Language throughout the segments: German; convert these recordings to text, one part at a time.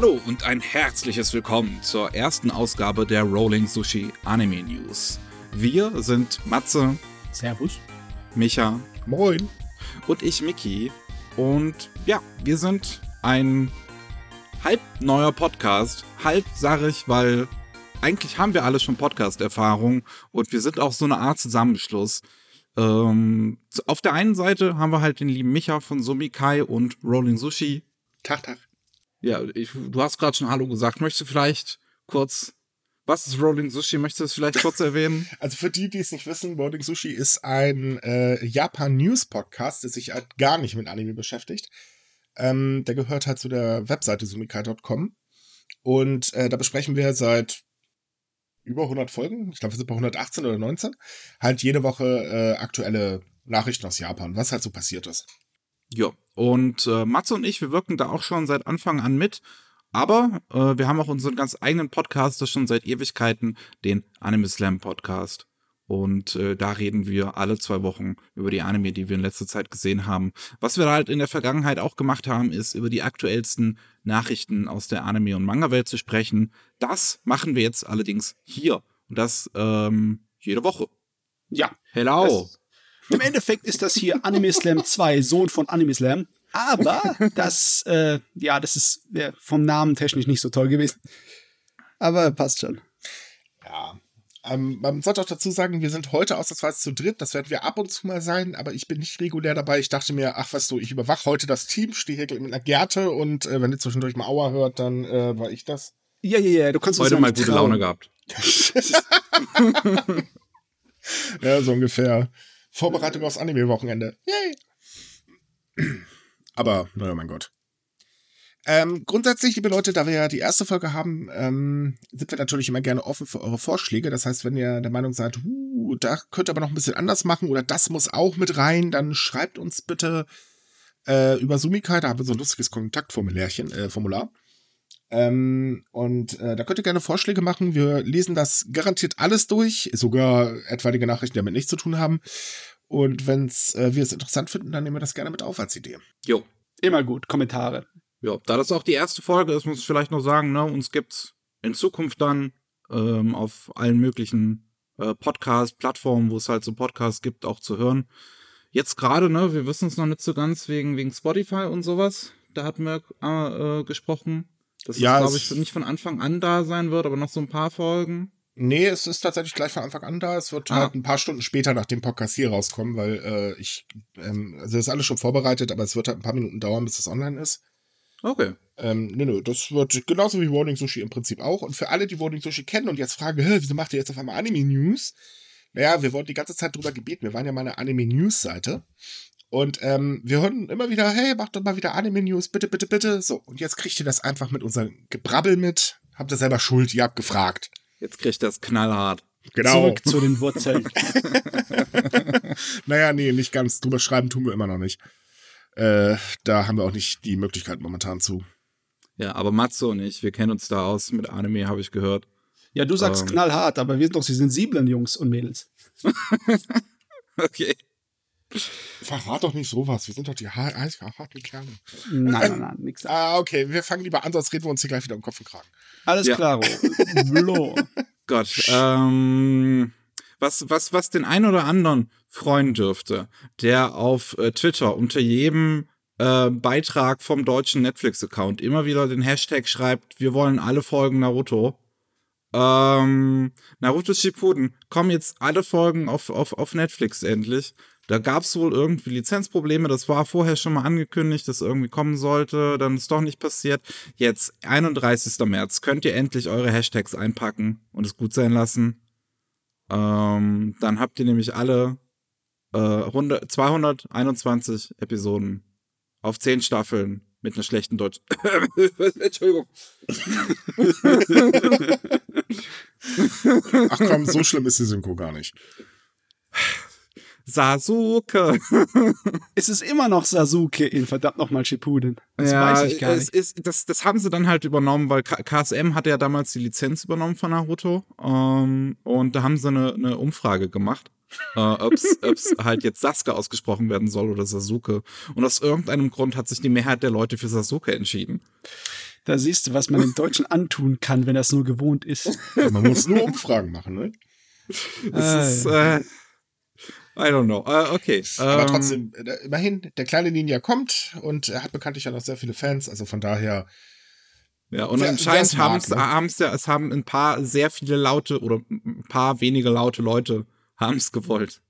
Hallo und ein herzliches Willkommen zur ersten Ausgabe der Rolling Sushi Anime News. Wir sind Matze, Servus. Micha Moin. und ich Miki. Und ja, wir sind ein halb neuer Podcast. Halb sag ich, weil eigentlich haben wir alle schon Podcast-Erfahrung und wir sind auch so eine Art Zusammenschluss. Ähm, auf der einen Seite haben wir halt den lieben Micha von Sumikai und Rolling Sushi. Tag, Tag. Ja, ich, du hast gerade schon Hallo gesagt. Möchtest du vielleicht kurz, was ist Rolling Sushi? Möchtest du das vielleicht kurz erwähnen? Also für die, die es nicht wissen, Boarding Sushi ist ein äh, Japan-News-Podcast, der sich halt gar nicht mit Anime beschäftigt. Ähm, der gehört halt zu der Webseite sumikai.com. Und äh, da besprechen wir seit über 100 Folgen, ich glaube, wir sind bei 118 oder 19, halt jede Woche äh, aktuelle Nachrichten aus Japan, was halt so passiert ist. Ja, und äh, Matze und ich, wir wirken da auch schon seit Anfang an mit. Aber äh, wir haben auch unseren ganz eigenen Podcast, das schon seit Ewigkeiten, den Anime Slam Podcast. Und äh, da reden wir alle zwei Wochen über die Anime, die wir in letzter Zeit gesehen haben. Was wir halt in der Vergangenheit auch gemacht haben, ist über die aktuellsten Nachrichten aus der Anime- und Manga-Welt zu sprechen. Das machen wir jetzt allerdings hier. Und das ähm, jede Woche. Ja. Hello. Im Endeffekt ist das hier Anime Slam 2, Sohn von Anime Slam. Aber das, äh, ja, das ist ja, vom Namen technisch nicht so toll gewesen. Aber passt schon. Ja. Ähm, man sollte auch dazu sagen, wir sind heute ausnahmsweise zu dritt. Das werden wir ab und zu mal sein, aber ich bin nicht regulär dabei. Ich dachte mir, ach, was du, ich überwache heute das Team, stehe hier mit einer Gerte und äh, wenn ihr zwischendurch mal Aua hört, dann äh, war ich das. Ja, ja, ja, du kannst uns Heute ja mal gute trauen. Laune gehabt. Ja, so ungefähr. Vorbereitung aufs Anime-Wochenende. Yay! Aber, naja, mein Gott. Ähm, grundsätzlich, liebe Leute, da wir ja die erste Folge haben, ähm, sind wir natürlich immer gerne offen für eure Vorschläge. Das heißt, wenn ihr der Meinung seid, uh, da könnt ihr aber noch ein bisschen anders machen oder das muss auch mit rein, dann schreibt uns bitte äh, über Sumikai, da haben wir so ein lustiges Kontaktformulärchen, äh, Formular. Ähm, und äh, da könnt ihr gerne Vorschläge machen. Wir lesen das garantiert alles durch, sogar etwaige Nachrichten, die damit nichts zu tun haben. Und wenn äh, wir es interessant finden, dann nehmen wir das gerne mit auf als Idee. Jo. Immer gut, Kommentare. Ja, da das auch die erste Folge ist, muss ich vielleicht noch sagen, ne, uns gibt's in Zukunft dann ähm, auf allen möglichen äh, Podcast-Plattformen, wo es halt so Podcasts gibt, auch zu hören. Jetzt gerade, ne, wir wissen es noch nicht so ganz wegen, wegen Spotify und sowas. Da hatten wir äh, äh, gesprochen, dass Ja, glaube es- ich, nicht von Anfang an da sein wird, aber noch so ein paar Folgen. Nee, es ist tatsächlich gleich von Anfang an da. Es wird Ah. halt ein paar Stunden später nach dem Podcast hier rauskommen, weil äh, ich, ähm, also das ist alles schon vorbereitet, aber es wird halt ein paar Minuten dauern, bis es online ist. Okay. Ähm, nö, nö, das wird genauso wie Rolling Sushi im Prinzip auch. Und für alle, die Rolling Sushi kennen und jetzt fragen, wieso macht ihr jetzt auf einmal Anime News? Naja, wir wurden die ganze Zeit drüber gebeten. Wir waren ja mal eine Anime News Seite. Und ähm, wir hören immer wieder, hey, macht doch mal wieder Anime News, bitte, bitte, bitte. So, und jetzt kriegt ihr das einfach mit unserem Gebrabbel mit. Habt ihr selber Schuld, ihr habt gefragt. Jetzt kriegt das knallhart. Genau. Zurück zu den Wurzeln. Naja, nee, nicht ganz. Drüber schreiben tun wir immer noch nicht. Äh, da haben wir auch nicht die Möglichkeit momentan zu. Ja, aber Matze und ich, wir kennen uns da aus mit Anime, habe ich gehört. Ja, du sagst Ähm. knallhart, aber wir sind doch die sensiblen Jungs und Mädels. Okay. Verrat doch nicht sowas. Wir sind doch die ha- eisharten Kerle. Nein, nein, nein, nix. Ah, okay. Wir fangen lieber an, sonst reden wir uns hier gleich wieder um Kopf und Kragen. Alles Ja. klaro. Blo. Gott, ähm, was, was, was den einen oder anderen freuen dürfte, der auf äh, Twitter unter jedem äh, Beitrag vom deutschen Netflix-Account immer wieder den Hashtag schreibt, wir wollen alle Folgen Naruto. Ähm, Naruto Shippuden kommen jetzt alle Folgen auf, auf, auf Netflix endlich. Da gab es wohl irgendwie Lizenzprobleme. Das war vorher schon mal angekündigt, dass irgendwie kommen sollte. Dann ist doch nicht passiert. Jetzt, 31. März, könnt ihr endlich eure Hashtags einpacken und es gut sein lassen. Ähm, dann habt ihr nämlich alle äh, 100, 221 Episoden auf 10 Staffeln mit einer schlechten Deutsch. Entschuldigung. Ach komm, so schlimm ist die Synchro gar nicht. Sasuke. Es ist immer noch Sasuke in verdammt nochmal Shippuden. Das ja, weiß ich gar es nicht. Ist, das, das haben sie dann halt übernommen, weil KSM hatte ja damals die Lizenz übernommen von Naruto. Ähm, und da haben sie eine, eine Umfrage gemacht, äh, ob es halt jetzt Sasuke ausgesprochen werden soll oder Sasuke. Und aus irgendeinem Grund hat sich die Mehrheit der Leute für Sasuke entschieden. Da siehst du, was man dem Deutschen antun kann, wenn es nur gewohnt ist. Man muss nur Umfragen machen, ne? Das ist, äh, I don't know. Äh, okay. Aber ähm, trotzdem, äh, immerhin, der kleine Ninja kommt und er hat bekanntlich ja noch sehr viele Fans, also von daher. Ja, und Wer- anscheinend mag, haben's, ne? ja, es haben ein paar sehr viele laute oder ein paar wenige laute Leute haben es gewollt.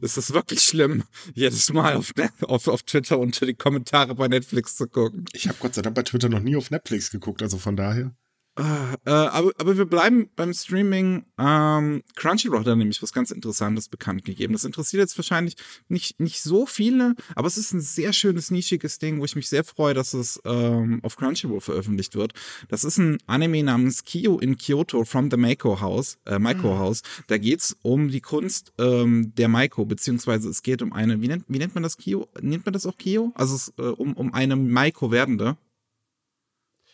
Es ist wirklich schlimm, jedes Mal auf, auf, auf Twitter unter die Kommentare bei Netflix zu gucken. Ich habe Gott sei Dank bei Twitter noch nie auf Netflix geguckt, also von daher. Äh, aber, aber wir bleiben beim Streaming. Ähm, Crunchyroll hat da nämlich was ganz Interessantes bekannt gegeben. Das interessiert jetzt wahrscheinlich nicht, nicht so viele, aber es ist ein sehr schönes, nischiges Ding, wo ich mich sehr freue, dass es ähm, auf Crunchyroll veröffentlicht wird. Das ist ein Anime namens Kyo in Kyoto from the Maiko House. Äh, Maiko House. Da geht's um die Kunst ähm, der Maiko, beziehungsweise es geht um eine, wie nennt, wie nennt man das Kyo? Nennt man das auch Kyo? Also es, äh, um, um eine Maiko-Werdende.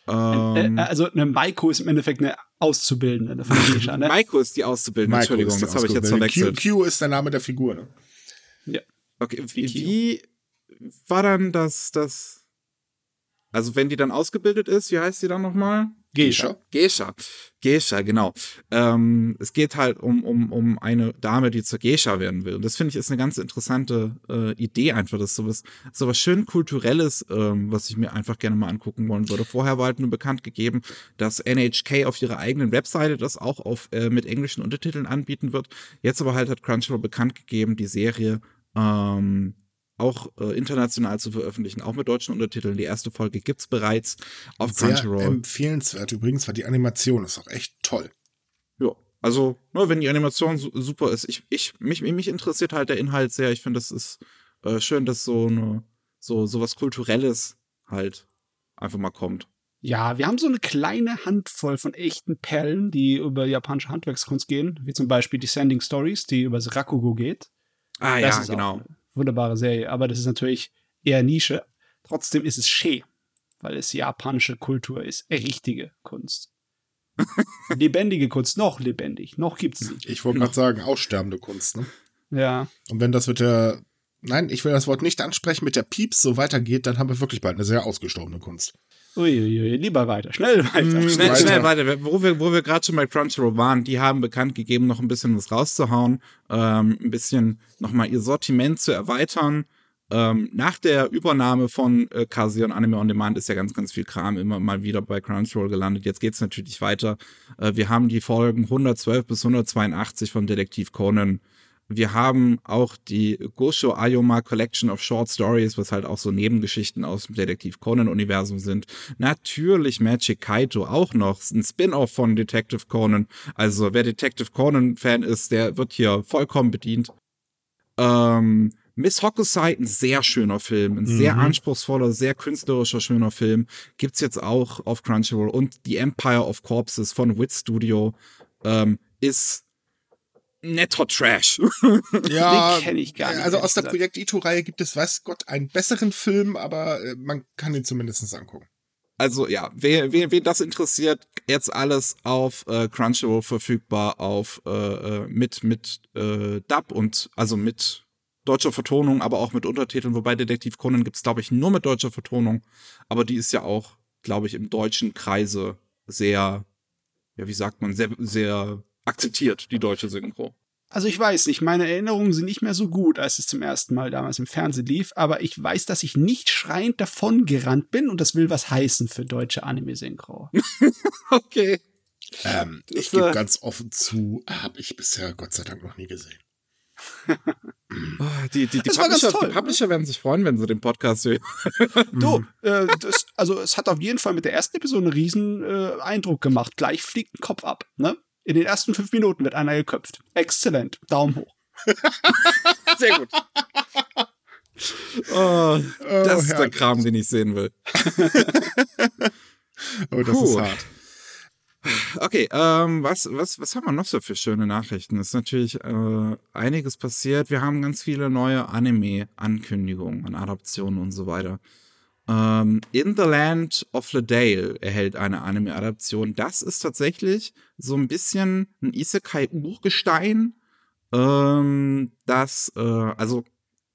Ähm, äh, also eine Maiko ist im Endeffekt eine Auszubildende Geisha, ne? Maiko ist die Auszubildende, Maiko Entschuldigung, ist der das habe ich jetzt verwechselt. Q, Q ist der Name der Figur, ne? Okay, Wie wie, wie war dann das, das, also wenn die dann ausgebildet ist, wie heißt sie dann nochmal? Geisha. Geisha. Geisha, genau. Ähm, es geht halt um, um, um eine Dame, die zur Geisha werden will. Und das finde ich ist eine ganz interessante äh, Idee einfach. Das ist sowas, sowas schön Kulturelles, ähm, was ich mir einfach gerne mal angucken wollen würde. Vorher war halt nur bekannt gegeben, dass NHK auf ihrer eigenen Webseite das auch auf, äh, mit englischen Untertiteln anbieten wird. Jetzt aber halt hat Crunchyroll bekannt gegeben, die Serie ähm, auch äh, international zu veröffentlichen, auch mit deutschen Untertiteln. Die erste Folge gibt's bereits auf Sehr Crunchyroll. empfehlenswert übrigens, weil die Animation ist auch echt toll. Ja, also, ne, wenn die Animation su super ist, ich, ich, mich, mich interessiert halt der Inhalt sehr. Ich finde, das ist äh, schön, dass so eine, so, so was Kulturelles halt einfach mal kommt. Ja, wir haben so eine kleine Handvoll von echten Perlen, die über japanische Handwerkskunst gehen, wie zum Beispiel Descending Stories, die über das Rakugo geht. Ah, Das ja, auch genau. eine wunderbare Serie, aber das ist natürlich eher Nische. Trotzdem ist es schee, weil es japanische Kultur ist. Richtige Kunst. Lebendige Kunst, noch lebendig, noch gibt's sie. Ich wollte gerade sagen, aussterbende Kunst, ne? Ja. Und wenn das mit der, nein, ich will das Wort nicht ansprechen, mit der Pieps so weitergeht, dann haben wir wirklich bald eine sehr ausgestorbene Kunst. Uiuiui, lieber weiter, schnell weiter. Mm, Schnell, Weiter. schnell weiter. Wo wir, wo wir gerade schon bei Crunchyroll waren, die haben bekannt gegeben, noch ein bisschen was rauszuhauen, ähm, ein bisschen nochmal ihr Sortiment zu erweitern. Ähm, nach der Übernahme von äh, Kasion Anime On Demand ist ja ganz, ganz viel Kram immer mal wieder bei Crunchyroll gelandet. Jetzt geht's natürlich weiter. Äh, wir haben die Folgen 112 bis 182 von Detektiv Conan. Wir haben auch die Gosho Ayoma Collection of Short Stories, was halt auch so Nebengeschichten aus dem Detektiv Conan-Universum sind. Natürlich Magic Kaito auch noch, ein Spin-off von Detective Conan. Also wer Detective Conan-Fan ist, der wird hier vollkommen bedient. Ähm, Miss Hokusai, ein sehr schöner Film, ein sehr Mhm. anspruchsvoller, sehr künstlerischer, schöner Film. Gibt's jetzt auch auf Crunchyroll. Und The Empire of Corpses von Wit Studio ähm, ist netter Trash. Ja, Den kenn ich gar nicht, Also aus der. Projekt Ito-Reihe gibt es, weiß Gott, einen besseren Film, aber äh, man kann ihn zumindest angucken. Also ja, wer, wer, wen das interessiert, jetzt alles auf äh, Crunchyroll verfügbar, auf äh, äh, mit mit äh, Dub und also mit deutscher Vertonung, aber auch mit Untertiteln. Wobei Detektiv Conan gibt's glaube ich nur mit deutscher Vertonung, aber die ist ja auch, glaube ich, im deutschen Kreise sehr, ja wie sagt man, sehr sehr akzeptiert die deutsche Synchro. Also ich weiß nicht, meine Erinnerungen sind nicht mehr so gut, als es zum ersten Mal damals im Fernsehen lief, aber ich weiß, dass ich nicht schreiend davon gerannt bin und das will was heißen für deutsche Anime-Synchro. Okay. Ähm, ich gebe ganz offen zu, habe ich bisher Gott sei Dank noch nie gesehen. Ah, Die, die, die, Das war ganz Publisher, toll, die Publisher werden sich freuen, wenn sie den Podcast hören. Du, äh, das, also es hat auf jeden Fall mit der ersten Episode einen riesen äh, Eindruck gemacht. Gleich fliegt ein Kopf ab, ne? In den ersten fünf Minuten wird einer geköpft. Exzellent. Daumen hoch. Sehr gut. Oh, das ist der. Kram, den ich sehen will. Oh, das Puh. ist hart. Okay, ähm, was, was, was haben wir noch so für schöne Nachrichten? Es ist natürlich äh, einiges passiert. Wir haben ganz viele neue Anime-Ankündigungen und Adaptionen und so weiter. Ähm, In the Land of the Dale erhält eine Anime-Adaption. Das ist tatsächlich so ein bisschen ein Isekai-Urgestein. Ähm, das, äh, also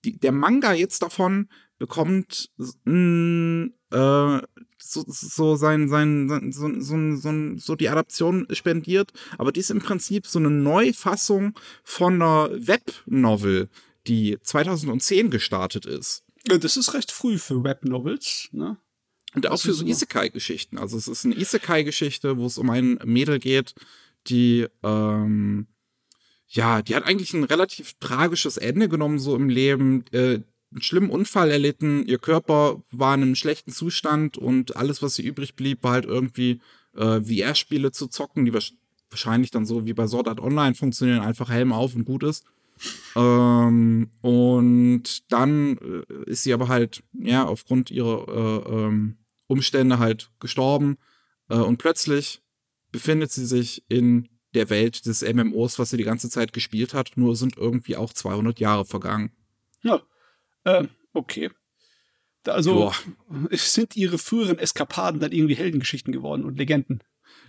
die, der Manga jetzt davon bekommt mh, äh, so, so sein, sein, so, so, so, so die Adaption spendiert, aber die ist im Prinzip so eine Neufassung von einer Webnovel, die 2010 gestartet ist. Ja, Das ist recht früh für Webnovels, ne? Und auch für so? Isekai-Geschichten. Also es ist eine Isekai-Geschichte, wo es um ein Mädel geht, die, ähm, ja, die hat eigentlich ein relativ tragisches Ende genommen, so im Leben. Äh, einen schlimmen Unfall erlitten, ihr Körper war in einem schlechten Zustand und alles, was ihr übrig blieb, war halt irgendwie äh, VR-Spiele zu zocken, die wahrsch- wahrscheinlich dann so wie bei Sword Art Online funktionieren, einfach Helm auf und gut ist. Ähm, und dann äh, ist sie aber halt, ja, aufgrund ihrer äh, ähm, Umstände halt gestorben. Äh, und plötzlich befindet sie sich in der Welt des MMOs, was sie die ganze Zeit gespielt hat, nur sind irgendwie auch 200 Jahre vergangen. Ja. Ähm, okay. Also Boah. sind ihre früheren Eskapaden dann irgendwie Heldengeschichten geworden und Legenden.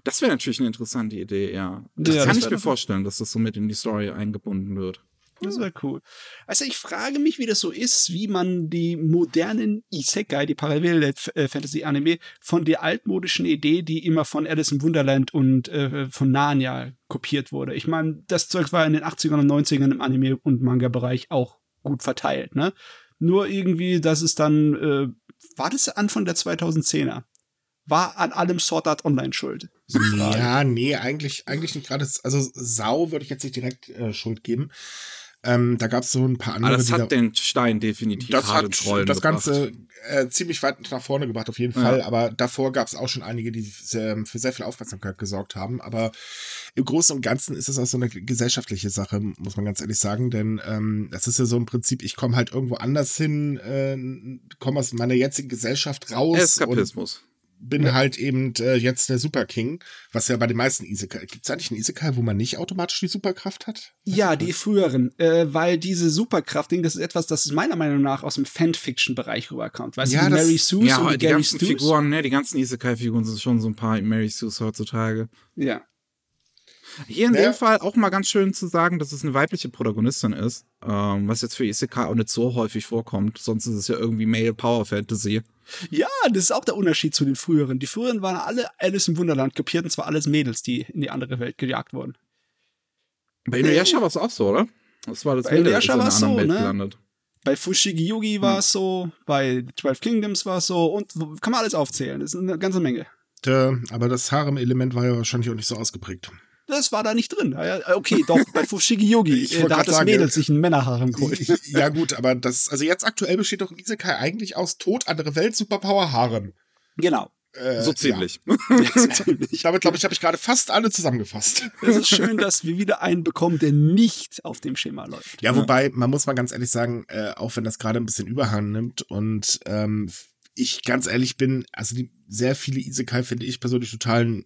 Das wäre natürlich eine interessante Idee, ja. Das Ja, kann das ich mir vorstellen, dass das so mit in die Story eingebunden wird. Das wäre cool. Also ich frage mich, wie das so ist, wie man die modernen Isekai, die Parallel-Fantasy-Anime, von der altmodischen Idee, die immer von Alice im Wunderland und äh, von Narnia kopiert wurde. Ich meine, das Zeug war in den 80ern und 90ern im Anime- und Manga-Bereich auch gut verteilt, ne? Nur irgendwie, dass es dann, äh, war das Anfang der 2010er? War an allem Sword Art Online schuld? Ja, nee, eigentlich, eigentlich nicht gerade. Also Sau würde ich jetzt nicht direkt äh, Schuld geben. Ähm, da gab es so ein paar andere, Aber das hat da, den Stein definitiv das hat ins Rollen das gebracht. Ganze äh, ziemlich weit nach vorne gebracht, auf jeden Ja. Fall. Aber davor gab es auch schon einige, die sehr, für sehr viel Aufmerksamkeit gesorgt haben. Aber im Großen und Ganzen ist es auch so eine gesellschaftliche Sache, muss man ganz ehrlich sagen. Denn ähm, das ist ja so im Prinzip, ich komme halt irgendwo anders hin, äh, komme aus meiner jetzigen Gesellschaft raus Eskapismus. Bin halt eben äh, jetzt der Super King, was ja bei den meisten Isekai. Gibt es eigentlich einen Isekai, wo man nicht automatisch die Superkraft hat? Ja, die früheren, äh, weil diese Superkraft-Ding, das ist etwas, das meiner Meinung nach aus dem Fanfiction-Bereich rüberkommt. Weißt Ja, du, die das- Mary Sue's Ja, und die Gary ganzen? Figuren, ne, die ganzen Isekai-Figuren sind schon so ein paar Mary Sue's heutzutage. Ja. Hier in Naja. dem Fall auch mal ganz schön zu sagen, dass es eine weibliche Protagonistin ist, ähm, was jetzt für Isekai auch nicht so häufig vorkommt. Sonst ist es ja irgendwie Male Power Fantasy. Ja, das ist auch der Unterschied zu den früheren. Die früheren waren alle Alice im Wunderland kopiert und zwar alles Mädels, die in die andere Welt gejagt wurden. Bei Inuyasha war es auch so, oder? Das war das Bei Mädel, Inuyasha war's anderen so, Welt ne? gelandet. Bei Fushigi Yugi war Hm. es so, bei Twelve Kingdoms war es so und kann man alles aufzählen. Das ist eine ganze Menge. Äh, aber das Harem-Element war ja wahrscheinlich auch nicht so ausgeprägt. Das war da nicht drin. Ja, ja, Okay, doch, bei Fushigi Yugi, Ich äh, da hat das sagen, Mädel äh, sich einen Männerharem geholt. ja, gut, aber das, also jetzt aktuell besteht doch Isekai eigentlich aus Tod, andere Welt, Superpower, Harem. Genau. Äh, So ziemlich. Ja. Damit, glaube ich, habe ich gerade fast alle zusammengefasst. Es ist schön, dass wir wieder einen bekommen, der nicht auf dem Schema läuft. Ja, wobei, man muss mal ganz ehrlich sagen, äh, auch wenn das gerade ein bisschen Überhand nimmt und ähm, ich ganz ehrlich bin, also die, sehr viele Isekai finde ich persönlich totalen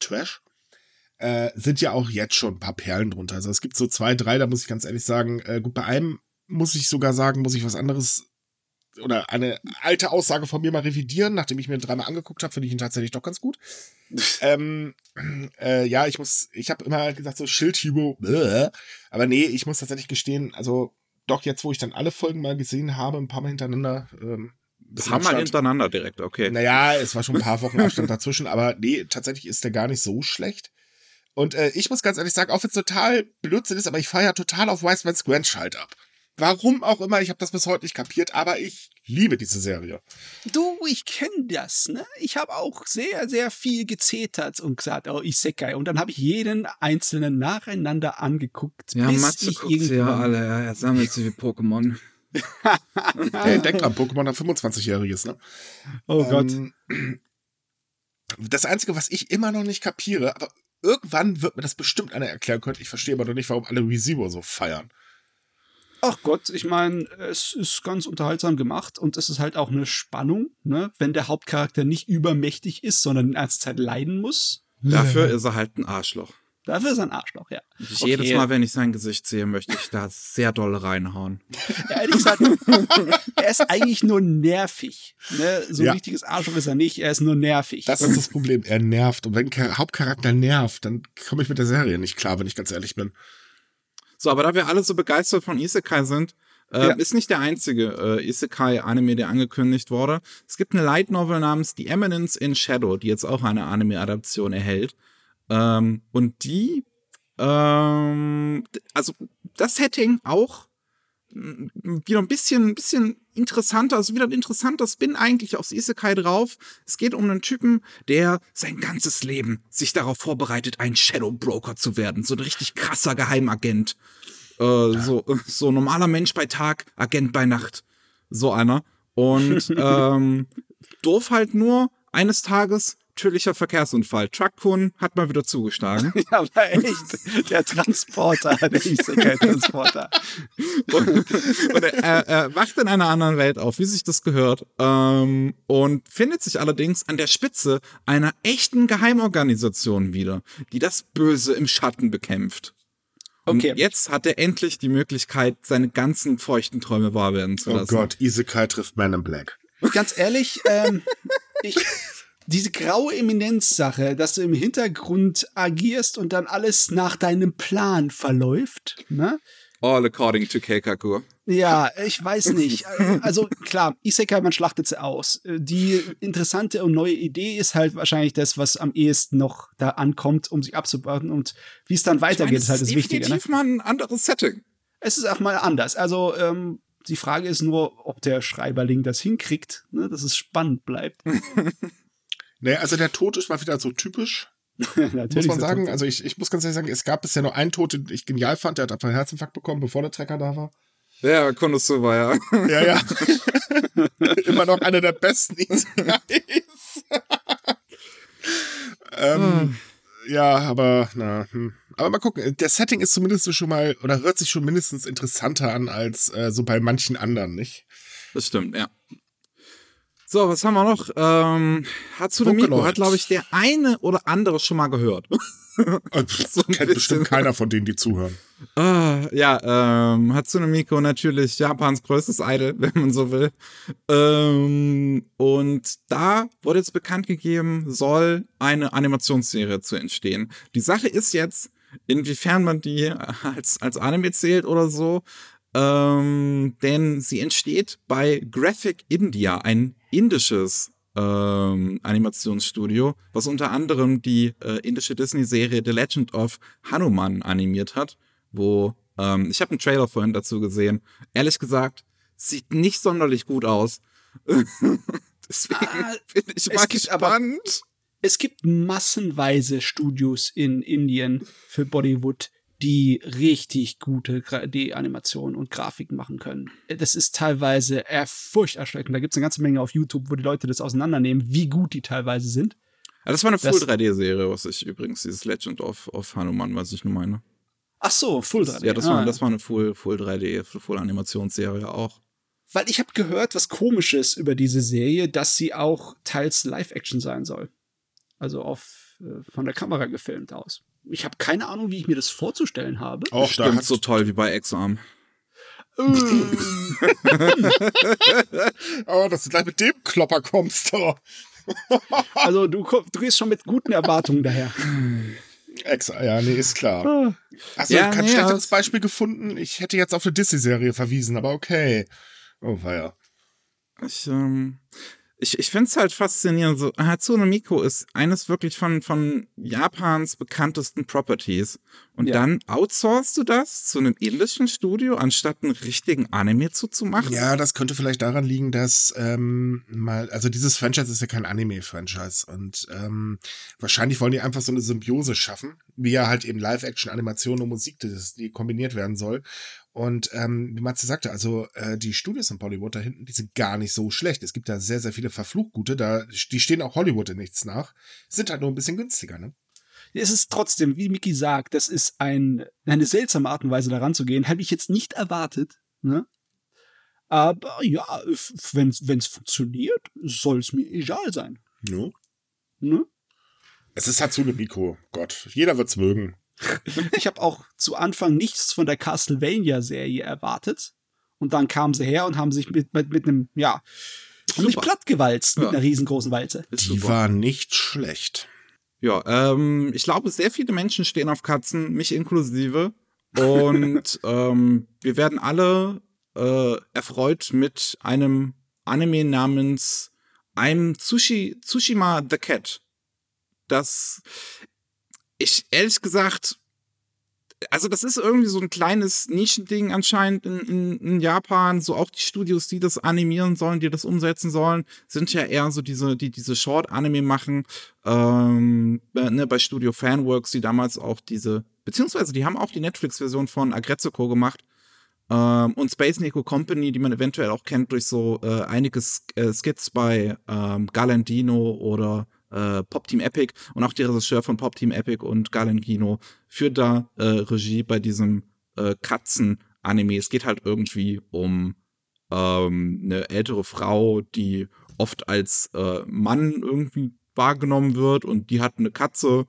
Trash. Äh, sind ja auch jetzt schon ein paar Perlen drunter. Also es gibt so zwei, drei, da muss ich ganz ehrlich sagen, äh, gut, bei einem muss ich sogar sagen, muss ich was anderes oder eine alte Aussage von mir mal revidieren, nachdem ich mir ihn dreimal angeguckt habe, finde ich ihn tatsächlich doch ganz gut. ähm, äh, ja, ich muss, ich habe immer gesagt, so Schildhübo, bäh. aber nee, ich muss tatsächlich gestehen, also doch jetzt, wo ich dann alle Folgen mal gesehen habe, ein paar Mal hintereinander. Ähm, Das bisschen haben wir Abstand. hintereinander direkt, okay. Naja, es war schon ein paar Wochen Abstand dazwischen, aber nee, tatsächlich ist der gar nicht so schlecht. Und äh, ich muss ganz ehrlich sagen, auch wenn es total Blödsinn ist, aber ich feiere total auf Wise Man's Grandchild ab. Warum auch immer, ich habe das bis heute nicht kapiert, aber ich liebe diese Serie. Du, ich kenne das, ne? Ich habe auch sehr, sehr viel gezetert und gesagt, oh, Isekai. Und dann habe ich jeden einzelnen nacheinander angeguckt, Ja, bis Matze ich guckt sie ja irgendwann... alle. Ja, er sammelt sie wie Pokémon. Äh, denkt dran, Pokémon hat 25-Jähriges, ne? Oh Gott. Ähm, das Einzige, was ich immer noch nicht kapiere, aber irgendwann wird mir das bestimmt einer erklären können. Ich verstehe aber noch nicht, warum alle ReZero so feiern. Ach Gott, ich meine, es ist ganz unterhaltsam gemacht und es ist halt auch eine Spannung, ne? Wenn der Hauptcharakter nicht übermächtig ist, sondern die ganze Zeit leiden muss. Dafür ist er halt ein Arschloch. Dafür ist er ein Arschloch, ja. Okay. Jedes Mal, wenn ich sein Gesicht sehe, möchte ich da sehr doll reinhauen. Ja, ehrlich gesagt, er ist eigentlich nur nervig. Ne? So ein Ja. richtiges Arschloch ist er nicht, er ist nur nervig. Das ist das Problem. Er nervt. Und wenn ein Hauptcharakter nervt, dann komme ich mit der Serie nicht klar, wenn ich ganz ehrlich bin. So, aber da wir alle so begeistert von Isekai sind, Äh, Ja. Ist nicht der einzige äh, Isekai-Anime, der angekündigt wurde. Es gibt eine Light Novel namens The Eminence in Shadow, die jetzt auch eine Anime-Adaption erhält. Ähm, und die, ähm, also das Setting auch m, wieder ein bisschen, ein bisschen interessanter, also wieder ein interessanter Spin eigentlich aufs Isekai drauf. Es geht um einen Typen, der sein ganzes Leben sich darauf vorbereitet, ein Shadow Broker zu werden. So ein richtig krasser Geheimagent. Äh, so, so normaler Mensch bei Tag, Agent bei Nacht. So einer. Und ähm, doof halt nur eines Tages tödlicher Verkehrsunfall. Truck-Kun hat mal wieder zugeschlagen. Ja, aber echt. Der Transporter, der Isekai-Transporter. und und er, er wacht in einer anderen Welt auf, wie sich das gehört, ähm, und findet sich allerdings an der Spitze einer echten Geheimorganisation wieder, die das Böse im Schatten bekämpft. Und Okay. jetzt hat er endlich die Möglichkeit, seine ganzen feuchten Träume wahr werden zu Oh lassen. Gott, Isekai trifft Man in Black. Ganz ehrlich, ähm, ich, diese graue Eminenz-Sache, dass du im Hintergrund agierst und dann alles nach deinem Plan verläuft, ne? All according to Keikaku. Ja, ich weiß nicht. Also klar, Isekai, man schlachtet sie aus. Die interessante und neue Idee ist halt wahrscheinlich das, was am ehesten noch da ankommt, um sich abzubauen. Und wie es dann weitergeht, ist halt das Wichtige. Ne? definitiv mal ein anderes Setting. Es ist auch mal anders. Also ähm, die Frage ist nur, ob der Schreiberling das hinkriegt, ne? dass es spannend bleibt. Nee, also der Tod ist mal wieder so typisch, muss man sagen. Also ich, ich muss ganz ehrlich sagen, es gab bisher nur einen Tod, den ich genial fand. Der hat einfach einen Herzinfarkt bekommen, bevor der Trecker da war. Ja, Konosuba, ja. Ja, ja. Immer noch einer der besten Isekais. ähm, ja, aber na, hm. aber mal gucken. Der Setting ist zumindest schon mal oder hört sich schon mindestens interessanter an als äh, so bei manchen anderen, nicht? Das stimmt, ja. So, was haben wir noch? Ähm, Hatsune Miku hat, glaube ich, der eine oder andere schon mal gehört. Und So kennt bestimmt keiner von denen, die zuhören. Ah, ja, ähm, Hatsune Miku natürlich Japans größtes Idol, wenn man so will. Ähm, und da wurde jetzt bekannt gegeben, soll eine Animationsserie zu entstehen. Die Sache ist jetzt, inwiefern man die als, als Anime zählt oder so, ähm, denn sie entsteht bei Graphic India, ein indisches ähm, Animationsstudio, was unter anderem die äh, indische Disney-Serie The Legend of Hanuman animiert hat, wo ähm, ich habe einen Trailer vorhin dazu gesehen. Ehrlich gesagt, sieht nicht sonderlich gut aus. Deswegen Ah, bin ich mal gibt aber- gespannt. Es gibt massenweise Studios in Indien für Bollywood, die richtig gute 3D-Animationen und Grafiken machen können. Das ist teilweise eher furcht erschreckend. Da gibt es eine ganze Menge auf YouTube, wo die Leute das auseinandernehmen, wie gut die teilweise sind. Ja, das war eine Full 3D-Serie, was ich übrigens, dieses Legend of, of Hanuman, was ich nur meine. Ach so, Full 3D. Ja, das Ah, war, das war eine Full, Full 3D, Full Animationsserie auch. Weil ich habe gehört, was komisches über diese Serie, dass sie auch teils Live-Action sein soll. Also auf, äh, von der Kamera gefilmt aus. Ich habe keine Ahnung, wie ich mir das vorzustellen habe. Auch da Stimmt so toll wie bei Exarm. Oh, dass du gleich mit dem Klopper kommst. Oh. also du, du gehst schon mit guten Erwartungen daher. Ex ja, nee, ist klar. Ah. Hast du Ja, kein nee, schlechteres Beispiel gefunden? Ich hätte jetzt auf eine Disney-Serie verwiesen, aber okay. Oh, weia. Ich, ähm, ich, ich finde es halt faszinierend. So, Hatsune Miku ist eines wirklich von, von Japans bekanntesten Properties. Und Ja. dann outsourcest du das zu einem indischen Studio, anstatt einen richtigen Anime zuzumachen? Ja, das könnte vielleicht daran liegen, dass ähm, mal, also dieses Franchise ist ja kein Anime-Franchise und ähm, wahrscheinlich wollen die einfach so eine Symbiose schaffen, wie ja halt eben Live-Action, Animation und Musik, das, die kombiniert werden soll. Und ähm, wie Matze sagte, also äh, die Studios in Bollywood da hinten, die sind gar nicht so schlecht. Es gibt da sehr, sehr viele Verfluchgute, da die stehen auch Hollywood in nichts nach, sind halt nur ein bisschen günstiger, ne? Es ist trotzdem, wie Miki sagt, das ist ein, eine seltsame Art und Weise daran zu gehen. Habe ich jetzt nicht erwartet. Ne? Aber ja, wenn es funktioniert, soll es mir egal sein. No. Ne? Es ist Hatsune Miku, Gott, jeder wird's mögen. Ich habe auch zu Anfang nichts von der Castlevania-Serie erwartet. Und dann kamen sie her und haben sich mit, mit, mit einem, ja, haben mich plattgewalzt mit Ja. einer riesengroßen Walze. Die war nicht schlecht. Ja, ähm, ich glaube, sehr viele Menschen stehen auf Katzen, mich inklusive. Und ähm, wir werden alle äh, erfreut mit einem Anime namens I'm Tsushi, Tsushima the Cat. Das ich ehrlich gesagt, also das ist irgendwie so ein kleines Nischending anscheinend in, in, in, Japan. So auch die Studios, die das animieren sollen, die das umsetzen sollen, sind ja eher so diese, die diese Short-Anime machen. Ähm, ne, bei Studio Fanworks, die damals auch diese, beziehungsweise die haben auch die Netflix-Version von Agretsuko gemacht. Ähm, und Space Neko Company, die man eventuell auch kennt durch so äh, einige äh, Skits bei ähm, Galandino oder äh, Pop Team Epic und auch der Regisseur von Pop Team Epic und Galengino führt da äh, Regie bei diesem äh, Katzen-Anime. Es geht halt irgendwie um ähm, eine ältere Frau, die oft als äh, Mann irgendwie wahrgenommen wird und die hat eine Katze.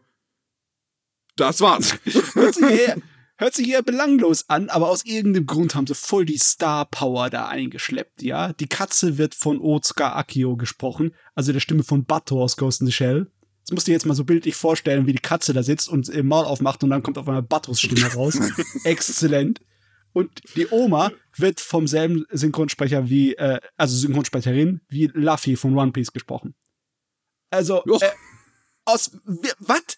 Das war's. Hört sich eher belanglos an, aber aus irgendeinem Grund haben sie voll die Star Power da eingeschleppt, ja. Die Katze wird von Otsuka Akio gesprochen, also der Stimme von Bato aus Ghost in the Shell. Das musst du dir jetzt mal so bildlich vorstellen, wie die Katze da sitzt und im Maul aufmacht und dann kommt auf einmal Batos Stimme raus. Exzellent. Und die Oma wird vom selben Synchronsprecher wie, äh, also Synchronsprecherin, wie Luffy von One Piece gesprochen. Also, äh, aus, was?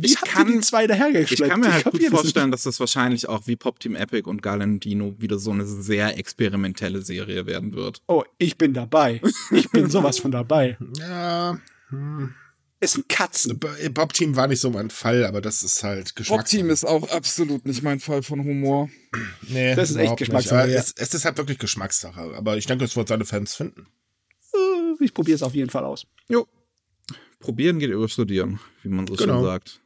Ich kann die zwei dahergeschleppt. Ich kann mir halt gut vorstellen, dass das wahrscheinlich auch wie Pop Team Epic und Galandino wieder so eine sehr experimentelle Serie werden wird. Oh, ich bin dabei. Ich bin sowas von dabei. Ja. Hm. Es sind Katzen. Pop Team war nicht so mein Fall, aber das ist halt Geschmack. Pop Team ist auch absolut nicht mein Fall von Humor. Nee, das ist echt Geschmackssache. Ja. Es, es, ist halt wirklich Geschmackssache. Aber ich denke, es wird seine Fans finden. Äh, ich probiere es auf jeden Fall aus. Jo, probieren geht über studieren, wie man so genau. schön sagt.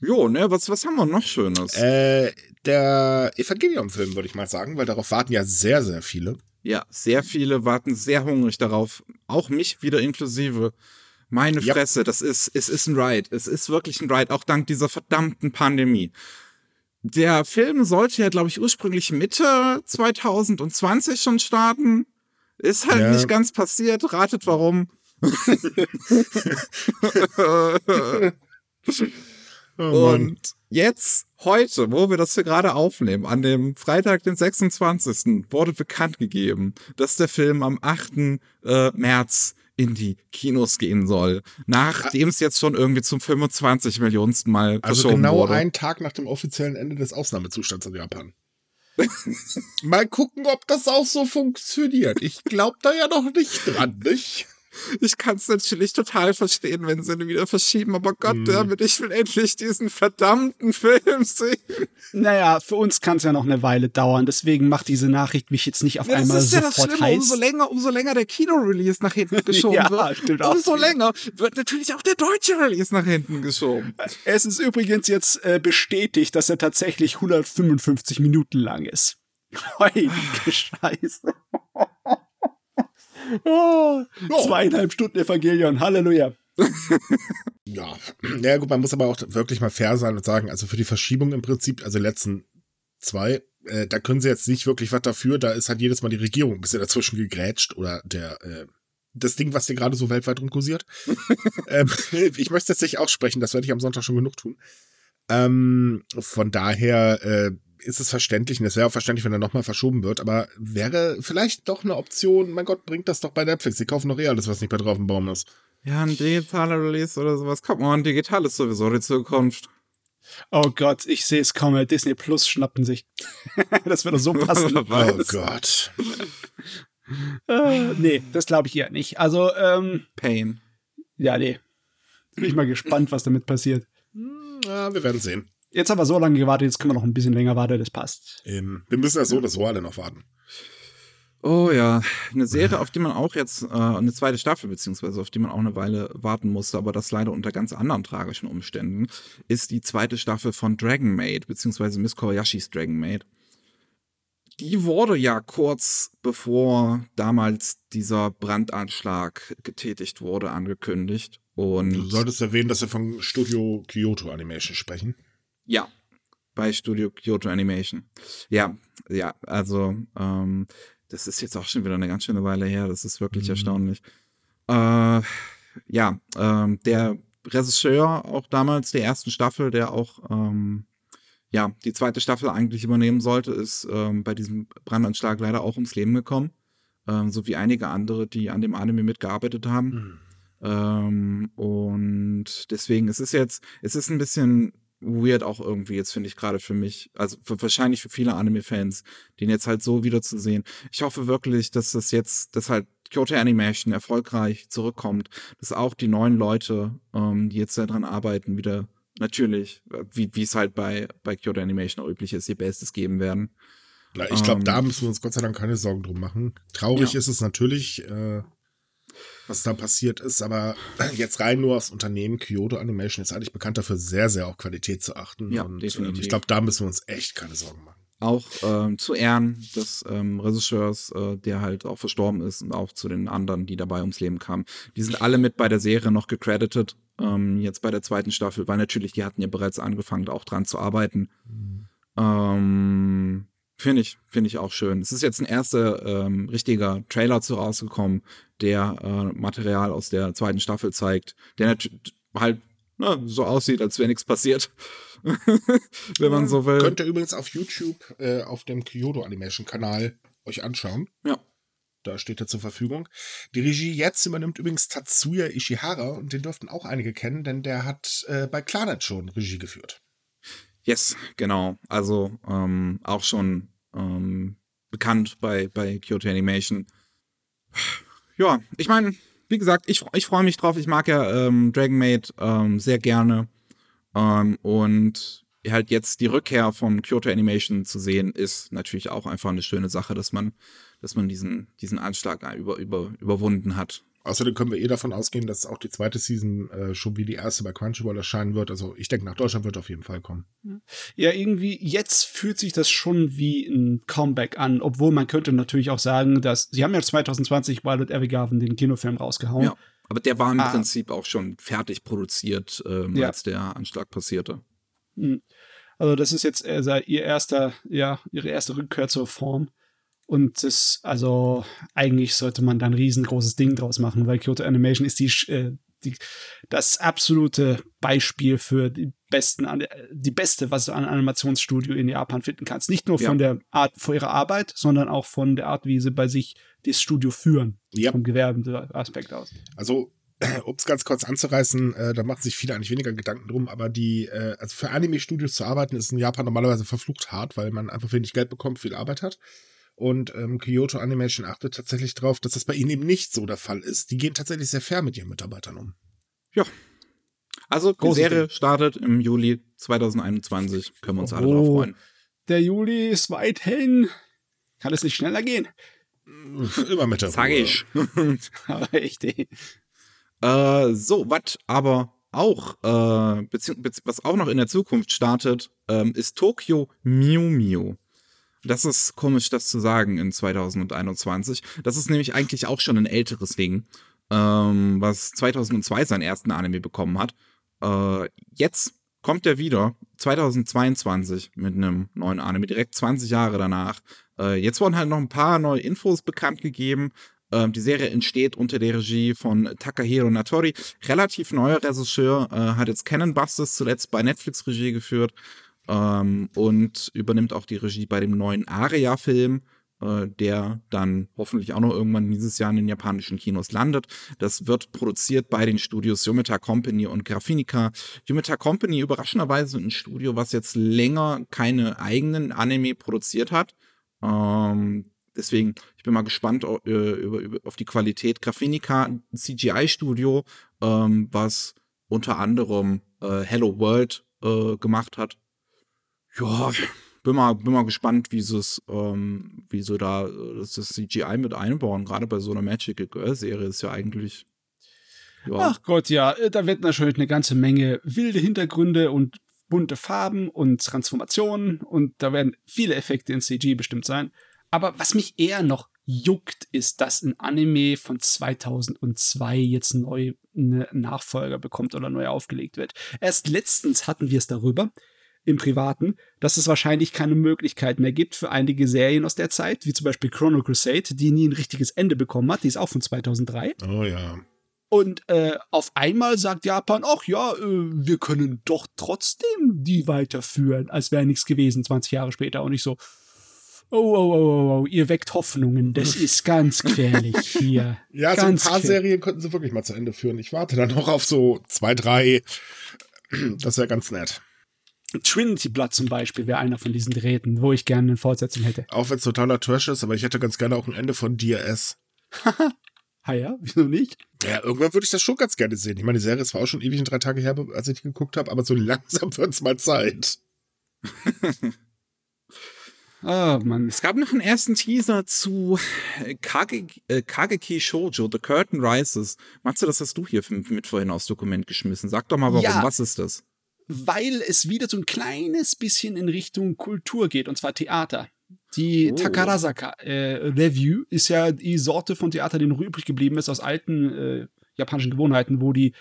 Jo, ne, was, was haben wir noch Schönes? Äh, der Evangelium-Film, würde ich mal sagen, weil darauf warten ja sehr, sehr viele. Ja, sehr viele warten sehr hungrig darauf. Auch mich wieder inklusive. Meine yep. Fresse, das ist, es ist ein Ride. Es ist wirklich ein Ride, auch dank dieser verdammten Pandemie. Der Film sollte ja, glaube ich, ursprünglich Mitte 2020 schon starten. Ist halt ja. nicht ganz passiert. Ratet warum. oh und jetzt, heute, wo wir das hier gerade aufnehmen, an dem Freitag, den 26., wurde bekannt gegeben, dass der Film am 8. Äh, März in die Kinos gehen soll, nachdem es jetzt schon irgendwie zum 25 Millionensten Mal also genau wurde. Also genau einen Tag nach dem offiziellen Ende des Ausnahmezustands in Japan. Mal gucken, ob das auch so funktioniert. Ich glaube da ja noch nicht dran, nicht? Ich kann es natürlich total verstehen, wenn sie ihn wieder verschieben, aber Gott, mm. damit ich will endlich diesen verdammten Film sehen. Naja, für uns kann es ja noch eine Weile dauern, deswegen macht diese Nachricht mich jetzt nicht auf ja, einmal sofort heiß. Das ist ja das Schlimme, umso länger, umso länger der Kino-Release nach hinten geschoben ja, wird, umso auch. länger wird natürlich auch der deutsche Release nach hinten geschoben. Es ist übrigens jetzt äh, bestätigt, dass er tatsächlich 155 Minuten lang ist. Heilige Scheiße. Oh, zweieinhalb Stunden Evangelion, Halleluja. ja, ja gut, man muss aber auch wirklich mal fair sein und sagen, also für die Verschiebung im Prinzip, also letzten zwei, äh, da können sie jetzt nicht wirklich was dafür, da ist halt jedes Mal die Regierung ein bisschen dazwischen gegrätscht oder der, äh, das Ding, was hier gerade so weltweit rumkursiert. ähm, ich möchte jetzt nicht aussprechen, das werde ich am Sonntag schon genug tun. Ähm, von daher, äh, ist es verständlich, und es wäre auch verständlich, wenn er nochmal verschoben wird, aber wäre vielleicht doch eine Option, mein Gott, bringt das doch bei Netflix. Die kaufen doch eh alles, was nicht bei drauf im Baum ist. Ja, ein digitaler Release oder sowas. Kommt mal, ein digital ist sowieso die Zukunft. Oh Gott, ich sehe es kommen. Disney Plus schnappen sich. das würde so passen. oh Gott. äh, nee, das glaube ich eher nicht. Also, ähm. Pain. Ja, nee. Bin ich mal gespannt, was damit passiert. Hm, ja, wir werden sehen. Jetzt haben wir so lange gewartet, jetzt können wir noch ein bisschen länger warten, das passt. Ähm, wir müssen ja so oder so alle noch warten. Oh ja, eine Serie, auf die man auch jetzt, äh, eine zweite Staffel, beziehungsweise auf die man auch eine Weile warten musste, aber das leider unter ganz anderen tragischen Umständen, ist die zweite Staffel von Dragon Maid, beziehungsweise Miss Kobayashis Dragon Maid. Die wurde ja kurz bevor damals dieser Brandanschlag getätigt wurde, angekündigt. Und du solltest erwähnen, dass wir von Studio Kyoto Animation sprechen. Ja, bei Studio Kyoto Animation. Ja, ja, also ähm, das ist jetzt auch schon wieder eine ganz schöne Weile her. Das ist wirklich mhm. erstaunlich. Äh, ja, ähm, der Regisseur auch damals der ersten Staffel, der auch ähm, ja, die zweite Staffel eigentlich übernehmen sollte, ist ähm, bei diesem Brandanschlag leider auch ums Leben gekommen. Ähm, so wie einige andere, die an dem Anime mitgearbeitet haben. Mhm. Ähm, und deswegen, es ist jetzt, es ist ein bisschen weird auch irgendwie jetzt, finde ich gerade für mich, also für, wahrscheinlich für viele Anime-Fans, den jetzt halt so wiederzusehen. Ich hoffe wirklich, dass das jetzt, dass halt Kyoto Animation erfolgreich zurückkommt, dass auch die neuen Leute, ähm, die jetzt daran arbeiten, wieder natürlich, wie wie es halt bei, bei Kyoto Animation auch üblich ist, ihr Bestes geben werden. Ich glaube, Ähm. da müssen wir uns Gott sei Dank keine Sorgen drum machen. Traurig Ja. ist es natürlich, äh, was da passiert ist, aber jetzt rein nur aufs Unternehmen Kyoto Animation ist eigentlich bekannt dafür, sehr, sehr auf Qualität zu achten. Ja, Und ähm, definitiv. ich glaube, da müssen wir uns echt keine Sorgen machen. Auch ähm, zu Ehren des ähm, Regisseurs, äh, der halt auch verstorben ist und auch zu den anderen, die dabei ums Leben kamen. Die sind alle mit bei der Serie noch gecredited, ähm, jetzt bei der zweiten Staffel, weil natürlich, die hatten ja bereits angefangen, auch dran zu arbeiten. Ähm, finde ich, finde ich auch schön. Es ist jetzt ein erster ähm, richtiger Trailer zu rausgekommen, der äh, Material aus der zweiten Staffel zeigt, der natürlich halt na, so aussieht, als wäre nichts passiert. Wenn man so will. Könnt ihr übrigens auf YouTube äh, auf dem Kyoto Animation Kanal euch anschauen. Ja. Da steht er zur Verfügung. Die Regie jetzt übernimmt übrigens Tatsuya Ishihara und den dürften auch einige kennen, denn der hat äh, bei Clanet schon Regie geführt. Yes, genau. Also ähm, auch schon ähm, bekannt bei, bei Kyoto Animation. Ja, ich meine, wie gesagt, ich, ich freue mich drauf. Ich mag ja ähm, Dragon Maid ähm, sehr gerne. Ähm, und halt jetzt die Rückkehr von Kyoto Animation zu sehen, ist natürlich auch einfach eine schöne Sache, dass man, dass man diesen, diesen Anschlag über, über, überwunden hat. Außerdem können wir eh davon ausgehen, dass auch die zweite Season äh, schon wie die erste bei Crunchyroll erscheinen wird. Also ich denke, nach Deutschland wird auf jeden Fall kommen. Ja, irgendwie, jetzt fühlt sich das schon wie ein Comeback an, obwohl man könnte natürlich auch sagen, dass sie haben ja 2020 Violet Evergarden den Kinofilm rausgehauen. Ja. Aber der war im Ah. Prinzip auch schon fertig produziert, ähm, Ja. als der Anschlag passierte. Mhm. Also das ist jetzt äh, ihr erster, ja, ihre erste Rückkehr zur Form. Und das, also eigentlich sollte man da ein riesengroßes Ding draus machen, weil Kyoto Animation ist die, äh, die das absolute Beispiel für die besten, äh, die beste, was du an Animationsstudio in Japan finden kannst. Nicht nur Ja. von der Art, von ihrer Arbeit, sondern auch von der Art, wie sie bei sich das Studio führen, Ja, vom Gewerbeaspekt aus. also um es ganz kurz anzureißen, äh, da machen sich viele eigentlich weniger Gedanken drum, aber die, äh, also für Anime-Studios zu arbeiten, ist in Japan normalerweise verflucht hart, weil man einfach wenig Geld bekommt, viel Arbeit hat. Und ähm, Kyoto Animation achtet tatsächlich darauf, dass das bei ihnen eben nicht so der Fall ist. Die gehen tatsächlich sehr fair mit ihren Mitarbeitern um. Also die Serie Ding. startet im Juli 2021. Können wir uns alle Oh. drauf freuen. Der Juli ist weit hin. Kann es nicht schneller gehen? Immer mit der Sag ich. Aber echt, ey. äh, so, was aber auch, äh, was auch noch in der Zukunft startet, ähm, ist Tokyo Mew Mew. Das ist komisch, das zu sagen in 2021. Das ist nämlich eigentlich auch schon ein älteres Ding, ähm, was 2002 seinen ersten Anime bekommen hat. Äh, jetzt kommt er wieder 2022 mit einem neuen Anime, direkt 20 Jahre danach. Äh, jetzt wurden halt noch ein paar neue Infos bekannt gegeben. Ähm, die Serie entsteht unter der Regie von Takahiro Natori. Relativ neuer Regisseur, äh, hat jetzt Cannon Busters zuletzt bei Netflix Regie geführt ähm, und übernimmt auch die Regie bei dem neuen Aria-Film, äh, der dann hoffentlich auch noch irgendwann dieses Jahr in den japanischen Kinos landet. Das wird produziert bei den Studios Yumeta Company und Graphinica. Yumeta Company überraschenderweise ein Studio, was jetzt länger keine eigenen Anime produziert hat. Ähm, deswegen, ich bin mal gespannt äh, über, über, auf die Qualität. Graphinica, ein CGI-Studio, ähm, was unter anderem äh, Hello World äh, gemacht hat. Ja, bin mal, bin mal gespannt, wie sie ähm, wie sie da äh, das CGI mit einbauen. Gerade bei so einer Magical Girl-Serie ist ja eigentlich. Ja, Ach Gott, ja, äh, da wird natürlich eine ganze Menge wilde Hintergründe und bunte Farben und Transformationen und da werden viele Effekte in CG bestimmt sein. Aber was mich eher noch juckt, ist, dass ein Anime von 2002 jetzt neu einen Nachfolger bekommt oder neu aufgelegt wird. Erst letztens hatten wir es darüber im Privaten, dass es wahrscheinlich keine Möglichkeit mehr gibt für einige Serien aus der Zeit, wie zum Beispiel Chrono Crusade, die nie ein richtiges Ende bekommen hat. Die ist auch von 2003. Oh ja. Und äh, auf einmal sagt Japan, ach ja, äh, wir können doch trotzdem die weiterführen, als wäre nichts gewesen 20 Jahre später. Und ich so, oh, oh, oh, oh, oh, ihr weckt Hoffnungen, das ist ganz gefährlich hier. Ja, ganz so ein paar gefährlich. Serien könnten sie wirklich mal zu Ende führen. Ich warte dann noch auf so zwei, drei. Das wäre ganz nett. Trinity Blood zum Beispiel wäre einer von diesen Geräten, wo ich gerne eine Fortsetzung hätte. Auch wenn es totaler Trash ist, aber ich hätte ganz gerne auch ein Ende von DRS. Ah ja, wieso nicht? Ja, irgendwann würde ich das schon ganz gerne sehen. Ich meine, die Serie ist zwar auch schon ewig in drei Tage her, als ich die geguckt habe, aber so langsam wird es mal Zeit. Ah, Mann. Es gab noch einen ersten Teaser zu äh, Kage, äh, Kageki Shoujo, The Curtain Rises. Matze, das hast du hier mit vorhin aufs Dokument geschmissen. Sag doch mal, warum. Ja. Was ist das? Weil es wieder so ein kleines bisschen in Richtung Kultur geht, und zwar Theater. Die Oh. Takarasaka äh, Review ist ja die Sorte von Theater, die noch übrig geblieben ist aus alten äh, japanischen Gewohnheiten, wo die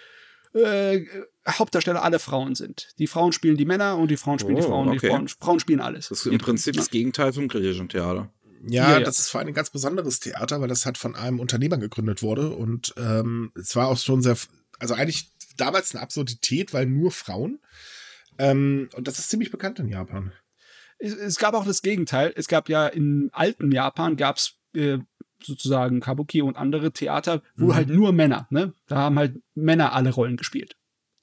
äh, Hauptdarsteller alle Frauen sind. Die Frauen spielen die Männer und die Frauen spielen die Oh, Frauen. Die okay. Frauen, Frauen spielen alles. Das ist im Prinzip das Gegenteil vom griechischen Theater. Ja, Ja, ja. das ist vor allem ein ganz besonderes Theater, weil das halt von einem Unternehmer gegründet wurde und ähm, es war auch schon sehr, also eigentlich damals eine Absurdität, weil nur Frauen. Ähm, und das ist ziemlich bekannt in Japan. es, es gab auch das Gegenteil. Es gab ja im alten Japan gab es äh, sozusagen Kabuki und andere Theater, wo Mhm. halt nur Männer, ne? Da haben halt Männer alle Rollen gespielt.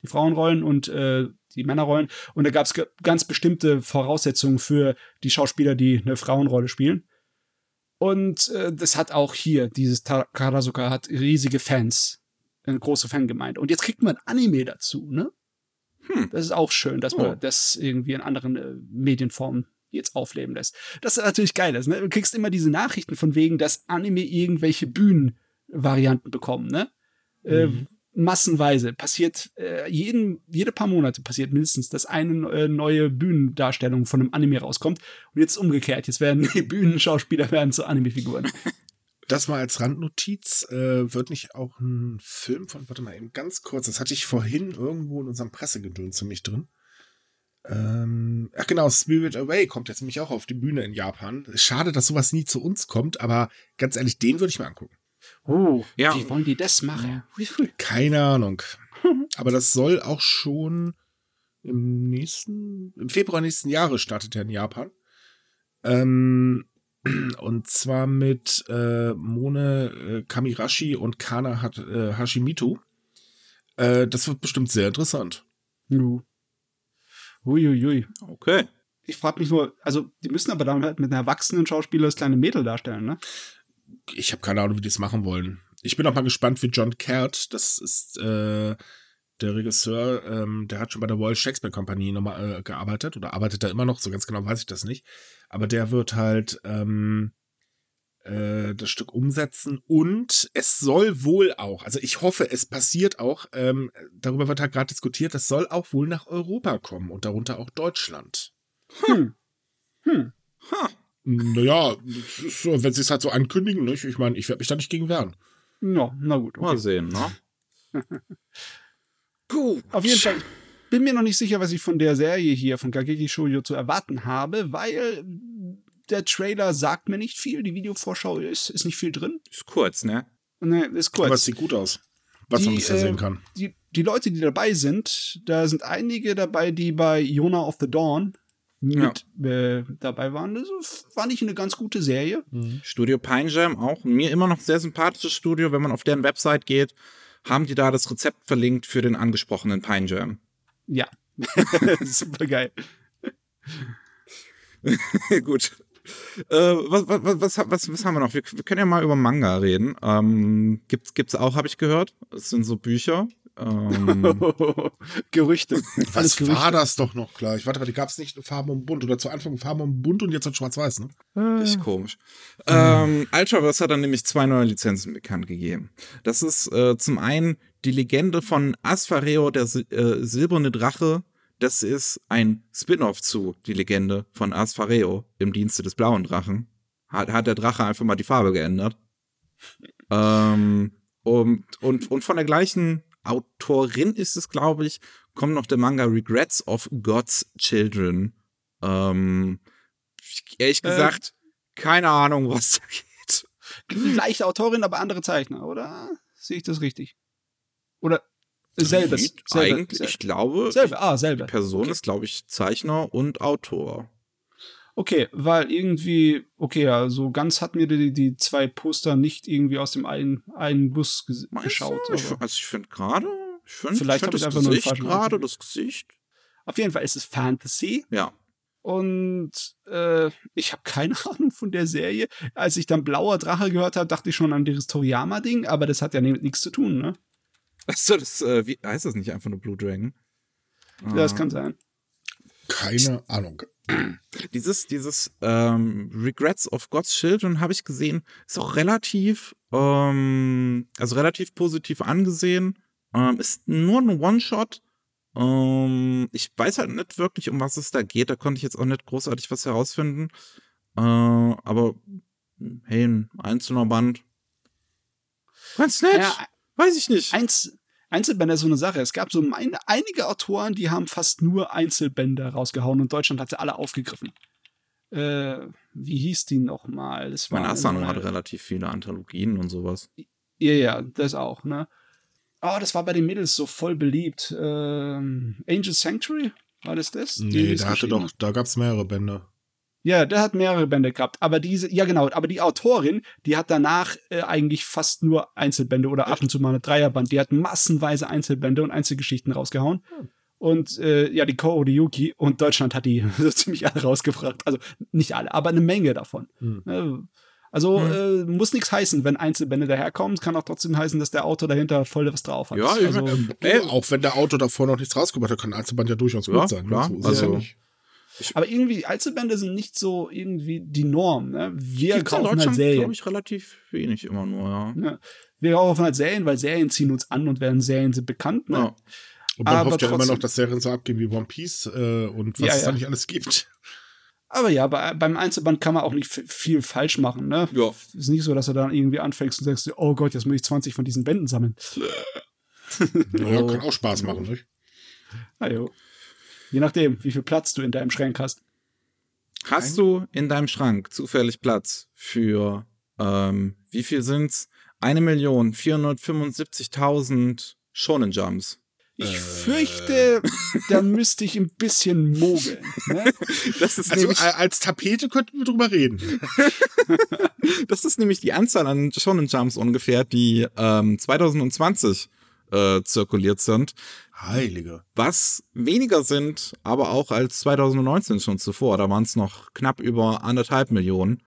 Die Frauenrollen und äh, die Männerrollen. Und da gab es ganz bestimmte Voraussetzungen für die Schauspieler, die eine Frauenrolle spielen. Und äh, das hat auch hier, dieses Karasuka hat riesige Fans, eine große Fangemeinde. Und jetzt kriegt man Anime dazu, ne? Hm. Das ist auch schön, dass man Oh. das irgendwie in anderen äh, Medienformen jetzt aufleben lässt. Das ist natürlich geil. ist, Ne? Du kriegst immer diese Nachrichten von wegen, dass Anime irgendwelche Bühnenvarianten bekommen, ne? Äh, Mhm. massenweise passiert äh, jeden jede paar Monate passiert mindestens, dass eine äh, neue Bühnendarstellung von einem Anime rauskommt und jetzt umgekehrt, jetzt werden die Bühnenschauspieler werden zu Anime-Figuren. Das mal als Randnotiz, äh, wird nicht auch ein Film von, warte mal eben ganz kurz, das hatte ich vorhin irgendwo in unserem Pressegedöns für mich drin. Ähm, ach genau, Spirit Away kommt jetzt nämlich auch auf die Bühne in Japan. Schade, dass sowas nie zu uns kommt, aber ganz ehrlich, den würde ich mir angucken. Oh, Ja. wie wollen die das machen? Wie früh? Keine Ahnung. Aber das soll auch schon im nächsten, im Februar nächsten Jahres startet er in Japan. Ähm, und zwar mit äh, Mone äh, Kamirashi und Kana hat, äh, Hashimoto. Äh, das wird bestimmt sehr interessant. Nu. Uiuiui. Okay. Ich frage mich nur, also die müssen aber dann halt mit einer erwachsenen Schauspieler das kleine Mädel darstellen, ne? Ich habe keine Ahnung, wie die es machen wollen. Ich bin auch mal gespannt, wie John Caird, das ist äh, der Regisseur, ähm, der hat schon bei der Royal Shakespeare Company nochmal äh, gearbeitet oder arbeitet da immer noch, so ganz genau weiß ich das nicht. Aber der wird halt ähm, äh, das Stück umsetzen und es soll wohl auch, also ich hoffe, es passiert auch, ähm, darüber wird halt gerade diskutiert, es soll auch wohl nach Europa kommen und darunter auch Deutschland. Hm. Hm. Ha. Naja, so, wenn sie es halt so ankündigen, nicht? ich meine, ich werde mich da nicht gegen wehren. Ja, na gut. Mal Okay. sehen, ne? Gut. Auf jeden Fall, ich bin mir noch nicht sicher, was ich von der Serie hier von Kageki Shoujo zu erwarten habe, weil der Trailer sagt mir nicht viel, die Videovorschau ist, ist nicht viel drin. Ist kurz, ne? Ne, ist kurz. Aber es sieht gut aus, was man Die, bisher äh, sehen kann. die, die Leute, die dabei sind, da sind einige dabei, die bei Yona of the Dawn mit äh, dabei waren. Das fand ich eine ganz gute Serie. Studio Pine Jam auch. Mir immer noch sehr sympathisches Studio. Wenn man auf deren Website geht, haben die da das Rezept verlinkt für den angesprochenen Pine Jam. Ja. Super geil. Gut. Äh, was, was, was, was, was haben wir noch? Wir, wir können ja mal über Manga reden. Ähm, gibt's, gibt's auch, habe ich gehört. Es sind so Bücher. Ähm, Gerüchte. Was Gerüchte. war das doch noch gleich? Warte mal, die gab es nicht in Farben und Bunt oder zu Anfang Farben und Bunt und jetzt in Schwarz-Weiß, ne? Richtig komisch. Ähm, Ultraverse hat dann nämlich zwei neue Lizenzen bekannt gegeben. Das ist äh, zum einen die Legende von Asphareo, der äh, silberne Drache. Das ist ein Spin-off zu die Legende von Asphareo im Dienste des blauen Drachen. Hat, hat der Drache einfach mal die Farbe geändert. Ähm, und, und, und von der gleichen Autorin ist es, glaube ich, kommt noch der Manga Regrets of God's Children. Ähm, ehrlich Äh, gesagt, keine Ahnung, was da geht. Gleiche Autorin, aber andere Zeichner, oder? Sehe ich das richtig? Oder selbes. Sieht Selbe, Eigentlich, selbe. ich glaube, selbe. Ah, selbe. die Person Okay. ist, glaube ich, Zeichner und Autor. Okay, weil irgendwie, okay, ja, so ganz hat mir die, die zwei Poster nicht irgendwie aus dem einen, einen Bus ges Meinst geschaut. du? Ich, also ich finde gerade, ich finde Vielleicht find hab ich das einfach Gesicht gerade, das Gesicht. auf jeden Fall ist es Fantasy. Ja. Und äh, ich habe keine Ahnung von der Serie. Als ich dann Blauer Drache gehört habe, dachte ich schon an dieses Toriyama-Ding, aber das hat ja ni- nichts zu tun, ne? Achso, das, äh, wie heißt das nicht einfach nur Blue Dragon? Ja, das kann sein. Keine Ahnung. Dieses, dieses ähm, Regrets of God's Children habe ich gesehen, ist auch relativ, ähm, also relativ positiv angesehen. Ähm, ist nur ein One-Shot. Ähm, ich weiß halt nicht wirklich, um was es da geht. Da konnte ich jetzt auch nicht großartig was herausfinden. Äh, aber hey, ein einzelner Band. Ganz nett. Ja, weiß ich nicht. Eins, Einzelbände ist so eine Sache. Es gab so meine, einige Autoren, die haben fast nur Einzelbände rausgehauen und Deutschland hat sie alle aufgegriffen. Äh, wie hieß die nochmal? Das mein war Asano hat relativ viele Anthologien und sowas. Ja, ja, das auch, ne? Oh, das war bei den Mädels so voll beliebt. Ähm, Angel Sanctuary? War das das? Nee, das da hatte doch, da gab es mehrere Bände. Ja, der hat mehrere Bände gehabt. Aber diese, ja genau, aber die Autorin, die hat danach äh, eigentlich fast nur Einzelbände oder ab und zu mal eine Dreierband. Die hat massenweise Einzelbände und Einzelgeschichten rausgehauen. Und äh, ja, die Ko Yuki und Deutschland hat die so ziemlich alle rausgebracht. Also nicht alle, aber eine Menge davon. Hm. Ne? Also äh, muss nichts heißen, wenn Einzelbände daherkommen. Es kann auch trotzdem heißen, dass der Autor dahinter voll was drauf hat. Ja, ich also, mein, Ey, auch wenn der Autor davor noch nichts rausgebracht hat, kann ein Einzelband ja durchaus Ja, gut sein. klar. Ne? Es Also- ja. Aber irgendwie, Einzelbände sind nicht so irgendwie die Norm. Ne? Wir Gibt's in kaufen halt Serien. glaube ich, relativ wenig immer nur, ja. Ja. Wir kaufen halt Serien, weil Serien ziehen uns an und werden Serien sind bekannt. Ne? ja. Und man aber hofft ja immer trotzdem- noch, dass Serien so abgehen wie One Piece äh, und was Ja, es ja. da nicht alles gibt. Aber ja, bei, beim Einzelband kann man auch nicht viel falsch machen. Ne? Ja. Ist nicht so, dass du dann irgendwie anfängst und sagst, oh Gott, jetzt muss ich 20 von diesen Bänden sammeln. Ja, Oh. kann auch Spaß machen, nicht? Ah, jo. Je nachdem, wie viel Platz du in deinem Schrank hast. Hast du in deinem Schrank zufällig Platz für, ähm, wie viel sind's? Eine Million vierhundertfünfundsiebzigtausend Shonen Jumps. Ich Äh. fürchte, da müsste ich ein bisschen mogeln. Ne? Das ist, Also nämlich, äh, als Tapete könnten wir drüber reden. das ist nämlich die Anzahl an Shonen Jumps ungefähr, die ähm, 2020 äh, zirkuliert sind. Heilige. was weniger sind, aber auch als 2019 schon zuvor. Da waren es noch knapp über anderthalb Millionen.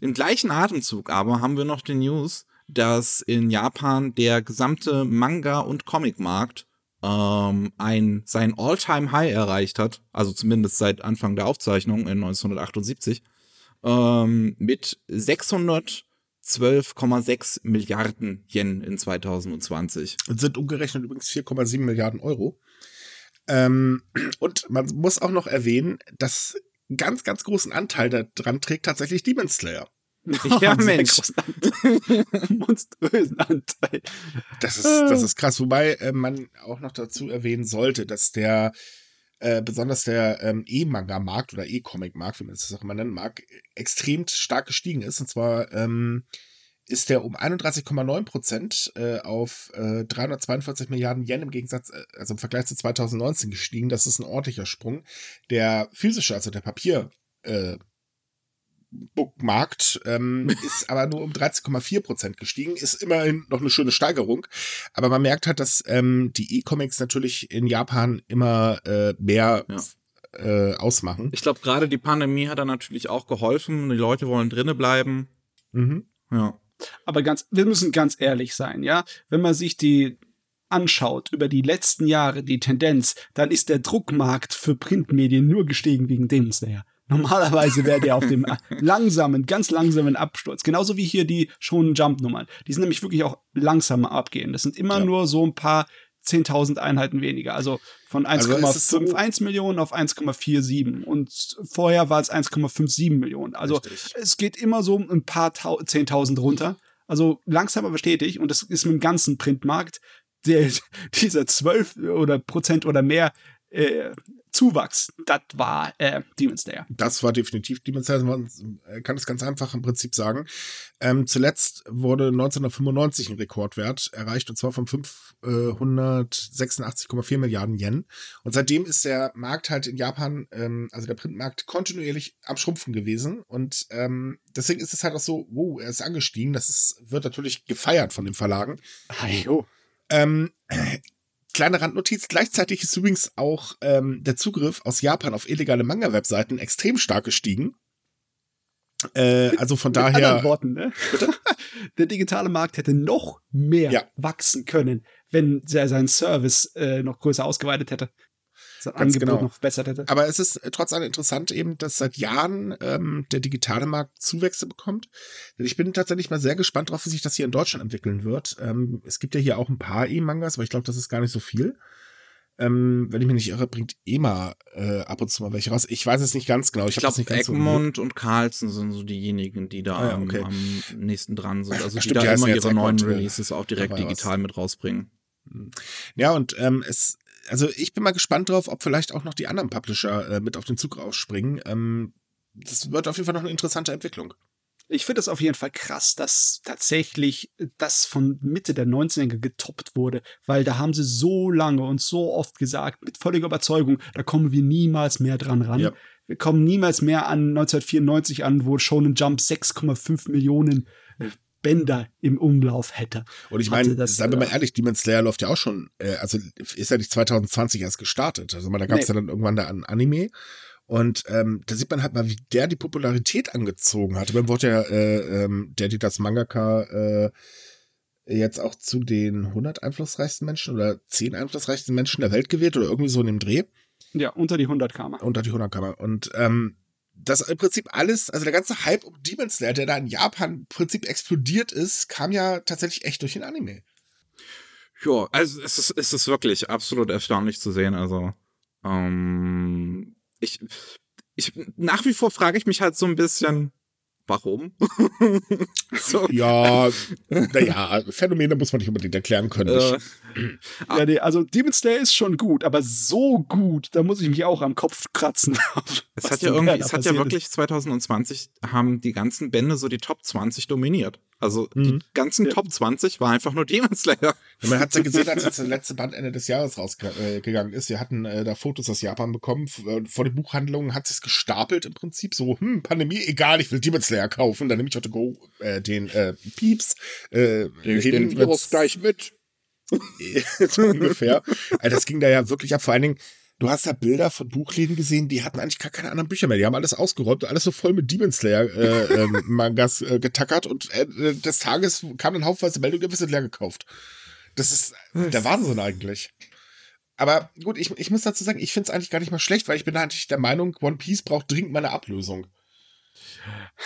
Im gleichen Atemzug aber haben wir noch die News, dass in Japan der gesamte Manga- und Comicmarkt ähm, ein, sein All-Time-High erreicht hat, also zumindest seit Anfang der Aufzeichnung in 1978, ähm, mit 612,6 Milliarden Yen in 2020. Das sind umgerechnet übrigens 4,7 Milliarden Euro. Ähm, und man muss auch noch erwähnen, dass einen ganz, ganz großen Anteil daran trägt tatsächlich Demon Slayer. Ja, Einen sehr Mensch. Monströsen Anteil. Das ist, das ist krass. Wobei äh, man auch noch dazu erwähnen sollte, dass der, äh, besonders der ähm, E-Manga-Markt oder E-Comic-Markt, wie man das auch immer nennen mag, extrem stark gestiegen ist. Und zwar ähm, ist der um 31,9 Prozent äh, auf äh, 342 Milliarden Yen im Gegensatz, äh, also im Vergleich zu 2019 gestiegen. Das ist ein ordentlicher Sprung. Der physische, also der Papier, äh, Bookmarkt ähm, ist aber nur um 13,4 Prozent gestiegen, ist immerhin noch eine schöne Steigerung. Aber man merkt halt, dass ähm, die E-Comics natürlich in Japan immer äh, mehr Ja. äh, ausmachen. Ich glaube, gerade die Pandemie hat da natürlich auch geholfen. Die Leute wollen drinnen bleiben. Mhm. Ja. Aber ganz, wir müssen ganz ehrlich sein, ja. Wenn man sich die anschaut über die letzten Jahre, die Tendenz, dann ist der Druckmarkt für Printmedien nur gestiegen wegen Demon Slayer. Normalerweise wäre der auf dem langsamen, ganz langsamen Absturz. Genauso wie hier die Shonen Jump Nummern. Die sind nämlich wirklich auch langsamer abgehen. Das sind immer Ja. nur so ein paar 10.000 Einheiten weniger. Also von Also es ist so- 1,51 Millionen auf 1,47. Und vorher war es 1,57 Millionen. Also Richtig. es geht immer so ein paar Tau 10.000 runter. Also langsam aber stetig. Und das ist mit dem ganzen Printmarkt, der, dieser 12 oder Prozent oder mehr äh, Zuwachs, das war äh, Demon Slayer. Das war definitiv Demon Slayer. Man äh, kann es ganz einfach im Prinzip sagen. Ähm, zuletzt wurde 1995 ein Rekordwert erreicht und zwar von 586,4 Milliarden Yen. Und seitdem ist der Markt halt in Japan, ähm, also der Printmarkt, kontinuierlich am Schrumpfen gewesen. Und ähm, deswegen ist es halt auch so, wow, er ist angestiegen. Das ist, wird natürlich gefeiert von den Verlagen. Ajo. Ähm, kleine Randnotiz, gleichzeitig ist übrigens auch ähm, der Zugriff aus Japan auf illegale Manga-Webseiten extrem stark gestiegen. Äh, also von Mit anderen daher, Worten, ne? Der digitale Markt hätte noch mehr Ja. wachsen können, wenn er seinen Service äh, noch größer ausgeweitet hätte. Sein Ganz Angebot genau. noch verbessert hätte. aber es ist äh, trotz allem interessant eben, dass seit Jahren ähm, der digitale Markt Zuwächse bekommt. Denn ich bin tatsächlich mal sehr gespannt drauf, wie sich das hier in Deutschland entwickeln wird. Ähm, es gibt ja hier auch ein paar E-Mangas, aber ich glaube, das ist gar nicht so viel. Ähm, wenn ich mich nicht irre, bringt EMA äh, ab und zu mal welche raus. Ich weiß es nicht ganz genau. Ich, Ich das glaube, ganz so Egmont und Carlsen sind so diejenigen, die da Ah ja, am- okay. am, nächsten dran sind. Also die Stimmt, die da heißen immer jetzt ihre neuen Egmont, Releases auch direkt dabei was. digital mit rausbringen. Ja, und ähm, es, also ich bin mal gespannt drauf, ob vielleicht auch noch die anderen Publisher äh, mit auf den Zug aufspringen. Ähm, das wird auf jeden Fall noch eine interessante Entwicklung. Ich finde es auf jeden Fall krass, dass tatsächlich das von Mitte der 90er getoppt wurde, weil da haben sie so lange und so oft gesagt, mit völliger Überzeugung, da kommen wir niemals mehr dran ran. Ja. Wir kommen niemals mehr an 1994 an, wo Shonen Jump 6,5 Millionen Bänder im Umlauf hätte. Und ich meine, das, seien wir äh, mal ehrlich, Demon Slayer läuft ja auch schon, äh, also ist ja nicht 2020 erst gestartet. Also man, da gab es Nee. ja dann irgendwann da ein Anime. Und ähm, da sieht man halt mal, wie der die Popularität angezogen hat. Man wurde ja, äh, ähm, der, die das Mangaka äh, jetzt auch zu den 100 einflussreichsten Menschen oder 10 einflussreichsten Menschen der Welt gewählt oder irgendwie so in dem Dreh. Ja, unter die 100 kam er. unter die 100 Kammer. Und ähm, das im Prinzip alles, also der ganze Hype um Demon Slayer, der da in Japan im Prinzip explodiert ist, kam ja tatsächlich echt durch den Anime. Ja, also es ist, es ist wirklich absolut erstaunlich zu sehen. Also, ähm, ich, ich, nach wie vor frage ich mich halt so ein bisschen, warum? so, Ja, naja, Phänomene muss man nicht unbedingt erklären können. äh, Ja, nee, also Demon Slayer ist schon gut, aber so gut, da muss ich mich auch am Kopf kratzen. es hat ja irgendwie, es hat ja wirklich 2020 haben die ganzen Bände so die Top 20 dominiert. Also die Mhm. ganzen Ja. Top 20 war einfach nur Demon Slayer. Man hat es ja gesehen, als jetzt der letzte Band Ende des Jahres rausgegangen ist. Wir hatten äh, da Fotos aus Japan bekommen. Äh, Vor den Buchhandlungen hat es gestapelt im Prinzip. So, hm, Pandemie, egal, ich will Demon Slayer kaufen. Dann nehme ich heute Go äh, den äh, Pieps. Äh, hin, wenn's- mit. so ungefähr. Also das ging da ja wirklich ab. Vor allen Dingen, du hast da Bilder von Buchläden gesehen, die hatten eigentlich gar keine anderen Bücher mehr. Die haben alles ausgeräumt, alles so voll mit Demon Slayer äh, ähm, Mangas äh, getackert und äh, des Tages kam dann haufenweise Meldung, wir sind leer gekauft. Das ist der Wahnsinn eigentlich. Aber gut, ich, ich muss dazu sagen, ich finde es eigentlich gar nicht mal schlecht, weil ich bin eigentlich der Meinung, One Piece braucht dringend mal eine Ablösung.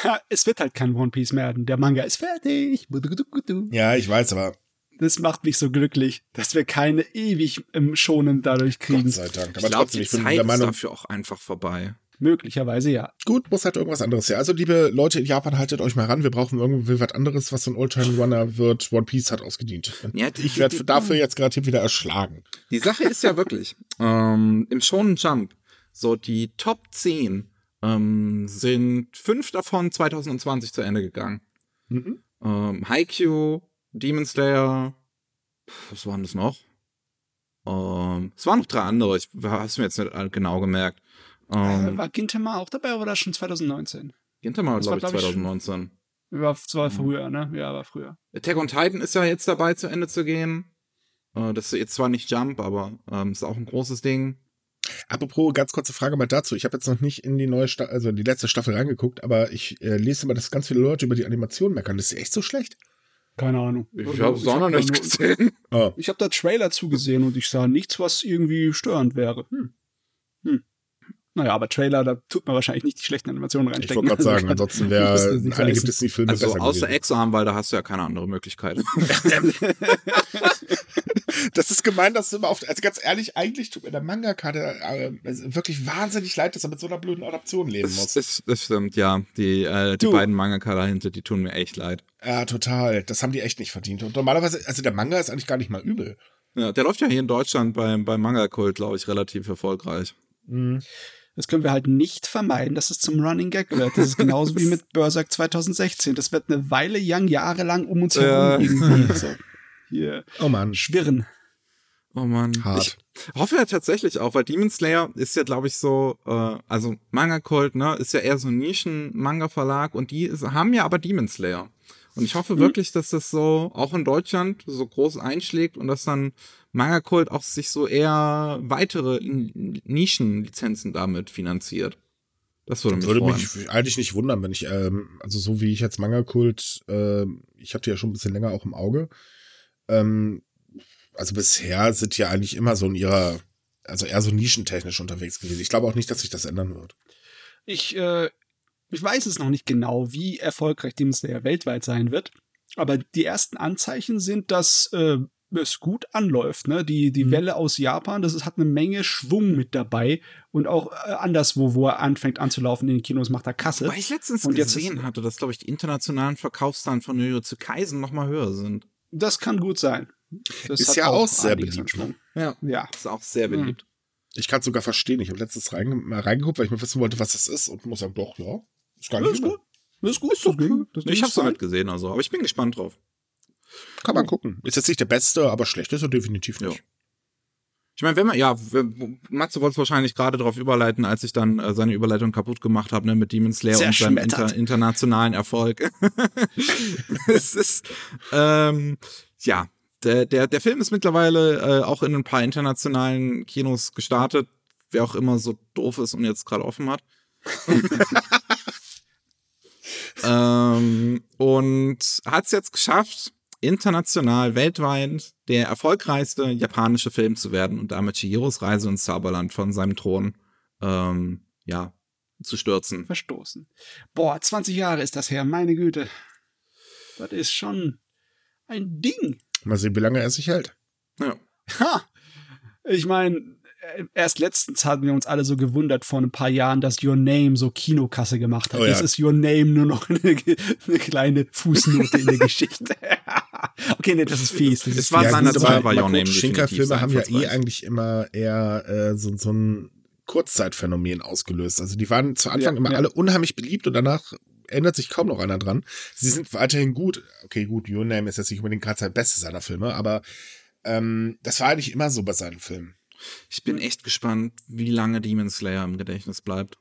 Ha, es wird halt kein One Piece mehr. Der Manga ist fertig. Ja, ich weiß, aber Das macht mich so glücklich, dass wir keine ewig im Schonen dadurch Gott kriegen. sei Dank. Ich Aber glaube, trotzdem, die ich bin der ist Meinung, dafür auch einfach vorbei. Möglicherweise ja. Gut, muss halt irgendwas anderes her. Also, liebe Leute in Japan, haltet euch mal ran. Wir brauchen irgendwie was anderes, was so ein Oldtime-Runner wird. One Piece hat ausgedient. Ja, die- ich werde dafür jetzt gerade hier wieder erschlagen. Die Sache ist ja wirklich, ähm, im Shonen Jump, so die Top 10 ähm, sind fünf davon 2020 zu Ende gegangen. Mhm. Ähm, Haikyuu, Demon Slayer, was waren das noch? Ähm, es waren noch drei andere, ich habe es mir jetzt nicht genau gemerkt. Äh, Ähm, war Gintama auch dabei oder war das schon 2019? Gintama, war, glaube ich, glaub ich, 2019. War zwar Mhm. früher, ne? Ja, war früher. Attack on Titan ist ja jetzt dabei, zu Ende zu gehen. Äh, das ist jetzt zwar nicht Jump, aber ähm, ist auch ein großes Ding. Apropos, ganz kurze Frage mal dazu. Ich habe jetzt noch nicht in die neue Staffel, also in die letzte Staffel reingeguckt, aber ich äh, lese immer, dass ganz viele Leute über die Animation meckern. Das ist echt so schlecht. Keine Ahnung. Ich habe es auch noch nicht gesehen. Oh. Ich habe da Trailer zugesehen und ich sah nichts, was irgendwie störend wäre. Hm. Hm. Naja, aber Trailer, da tut man wahrscheinlich nicht die schlechten Animationen Ich reinstecken. wollte gerade sagen, ansonsten wäre das heißen. Disney-Filme Also besser außer gewesen. Exarm, weil da hast du ja keine andere Möglichkeit. Das ist gemein, dass du immer auf. Also ganz ehrlich, eigentlich tut mir der Mangaka der, äh, wirklich wahnsinnig leid, dass er mit so einer blöden Adaption leben Das, muss. das, das stimmt, ja. Die, äh, die Du. beiden Mangaka dahinter, die tun mir echt leid. Ja, total. Das haben die echt nicht verdient. Und normalerweise, also der Manga ist eigentlich gar nicht mal übel. Ja, der läuft ja hier in Deutschland beim, beim Manga-Kult, glaube ich, relativ erfolgreich. Mhm. Das können wir halt nicht vermeiden, dass es zum Running Gag wird. Das ist genauso wie mit Berserk 2016. Das wird eine Weile lang, jahrelang um uns herum irgendwie so hier Oh Mann, schwirren. Oh Mann. hart. Ich hoffe ja tatsächlich auch, weil Demon Slayer ist ja, glaube ich, so, äh, also Manga Cult, ne, ist ja eher so ein Nischen-Manga-Verlag und die ist, haben ja aber Demon Slayer. Und ich hoffe wirklich, dass das so auch in Deutschland so groß einschlägt und dass dann Manga Cult auch sich so eher weitere Nischen-Lizenzen damit finanziert. Das würde mich Würde freuen. mich eigentlich nicht wundern, wenn ich, ähm, also so wie ich jetzt Manga-Kult, ähm, ich hatte ja schon ein bisschen länger auch im Auge. Ähm, also bisher sind die ja eigentlich immer so in ihrer, also eher so nischentechnisch unterwegs gewesen. Ich glaube auch nicht, dass sich das ändern wird. Ich, äh, ich weiß es noch nicht genau, wie erfolgreich Demon Slayer weltweit sein wird. Aber die ersten Anzeichen sind, dass äh, es gut anläuft. Ne? Die, die Mhm. Welle aus Japan, das ist, hat eine Menge Schwung mit dabei. Und auch äh, anderswo, wo er anfängt anzulaufen in den Kinos, macht er Kasse. Weil ich letztens Und gesehen hatte, dass, glaube ich, die internationalen Verkaufszahlen von Jujutsu Kaisen noch mal höher sind. Das kann gut sein. Das Ist ja auch sehr einiges an beliebt, Schwung. Ja. Ja. Ist auch sehr beliebt. Ich kann es sogar verstehen. Ich habe letztens reinge mal reingeguckt, weil ich mal wissen wollte, was das ist und muss sagen, doch, ja. Ist gar nicht ist übel. gut. Das ist gut. Das Ding- das Ich ist hab's nicht gesehen, also, aber ich bin gespannt drauf. Kann man gucken. Ist jetzt nicht der beste, aber schlecht ist er definitiv Ja. nicht. Ich meine, wenn man, ja, Matze wollte es wahrscheinlich gerade darauf überleiten, als ich dann äh, seine Überleitung kaputt gemacht habe, ne, mit Demon Slayer und seinem inter, internationalen Erfolg. es ist, ähm, ja, der, der, der Film ist mittlerweile äh, auch in ein paar internationalen Kinos gestartet, wer auch immer so doof ist und jetzt gerade offen hat. ähm, und hat es jetzt geschafft, international, weltweit der erfolgreichste japanische Film zu werden und damit Chihiros Reise ins Zauberland von seinem Thron ähm, ja, zu stürzen. Verstoßen. Boah, 20 Jahre ist das her, meine Güte. Das ist schon ein Ding. Mal sehen, wie lange er sich hält. Ja. Ha! Ich meine, erst letztens hatten wir uns alle so gewundert vor ein paar Jahren, dass Your Name so Kinokasse gemacht hat. Oh ja. Jetzt ist Your Name nur noch eine, eine kleine Fußnote in der Geschichte. okay, nee, das ist fies. Das Es ist war fies. seiner Zeit war Your Name definitiv haben ja eh eigentlich immer eher äh, so, so ein Kurzzeitphänomen ausgelöst. Also die waren zu Anfang Ja, immer ja. alle unheimlich beliebt und danach ändert sich kaum noch einer dran. Sie sind weiterhin gut. Okay, gut, Your Name ist jetzt nicht unbedingt gerade sein Beste seiner Filme, aber ähm, das war eigentlich immer so bei seinen Filmen. Ich bin echt gespannt, wie lange Demon Slayer im Gedächtnis bleibt.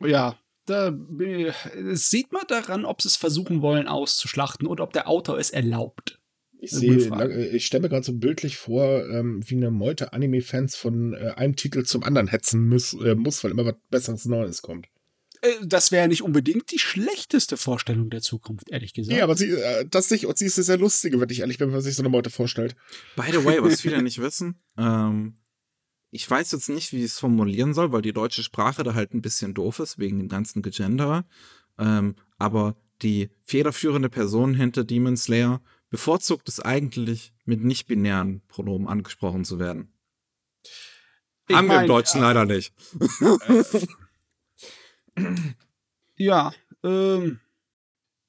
Ja, da bin ich- das sieht man daran, ob sie es versuchen wollen auszuschlachten oder ob der Autor es erlaubt. Ich sehe, ich stelle mir gerade so bildlich vor, ähm, wie eine Meute Anime-Fans von äh, einem Titel zum anderen hetzen muss, äh, muss, weil immer was Besseres Neues kommt. Äh, Das wäre nicht unbedingt die schlechteste Vorstellung der Zukunft, ehrlich gesagt. Ja, aber sie, äh, das nicht, und sie ist eine sehr lustige, wenn ich ehrlich bin, wenn man sich so eine Meute vorstellt. By the way, was viele nicht wissen, ähm, ich weiß jetzt nicht, wie ich es formulieren soll, weil die deutsche Sprache da halt ein bisschen doof ist, wegen dem ganzen Gegenderer. Ähm, aber die federführende Person hinter Demon Slayer bevorzugt es eigentlich, mit nicht-binären Pronomen angesprochen zu werden. Ich Haben wir im Deutschen äh, leider nicht. Ja, ähm,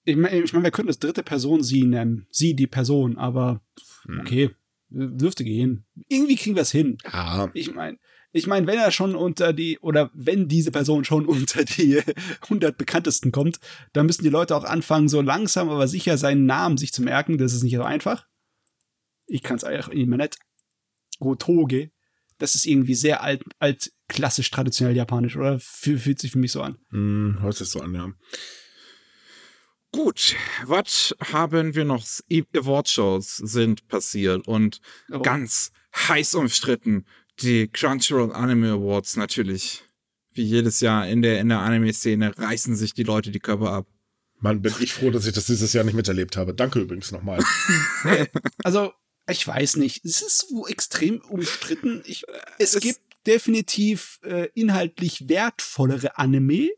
ich meine, ich mein, wir können das dritte Person sie nennen. Sie, die Person, aber Hm. okay, dürfte gehen. Irgendwie kriegen wir es hin. Ja, Ich meine, ich meine, wenn er schon unter die, oder wenn diese Person schon unter die 100 bekanntesten kommt, dann müssen die Leute auch anfangen, so langsam aber sicher seinen Namen sich zu merken. Das ist nicht so einfach. Ich kann es einfach immer nicht. Gotoge. Das ist irgendwie sehr alt, alt, klassisch, traditionell japanisch, oder? Fühl- Fühlt sich für mich so an. hm, hört sich so an, ja. Gut, was haben wir noch? Award-Shows sind passiert und Oh. ganz heiß umstritten. Die Crunchyroll Anime Awards natürlich. Wie jedes Jahr in der, in der Anime-Szene reißen sich die Leute die Köpfe ab. Mann, bin ich froh, dass ich das dieses Jahr nicht miterlebt habe. Danke übrigens nochmal. Also, ich weiß nicht. Es ist so extrem umstritten. Ich, es es- gibt definitiv äh, inhaltlich wertvollere Anime,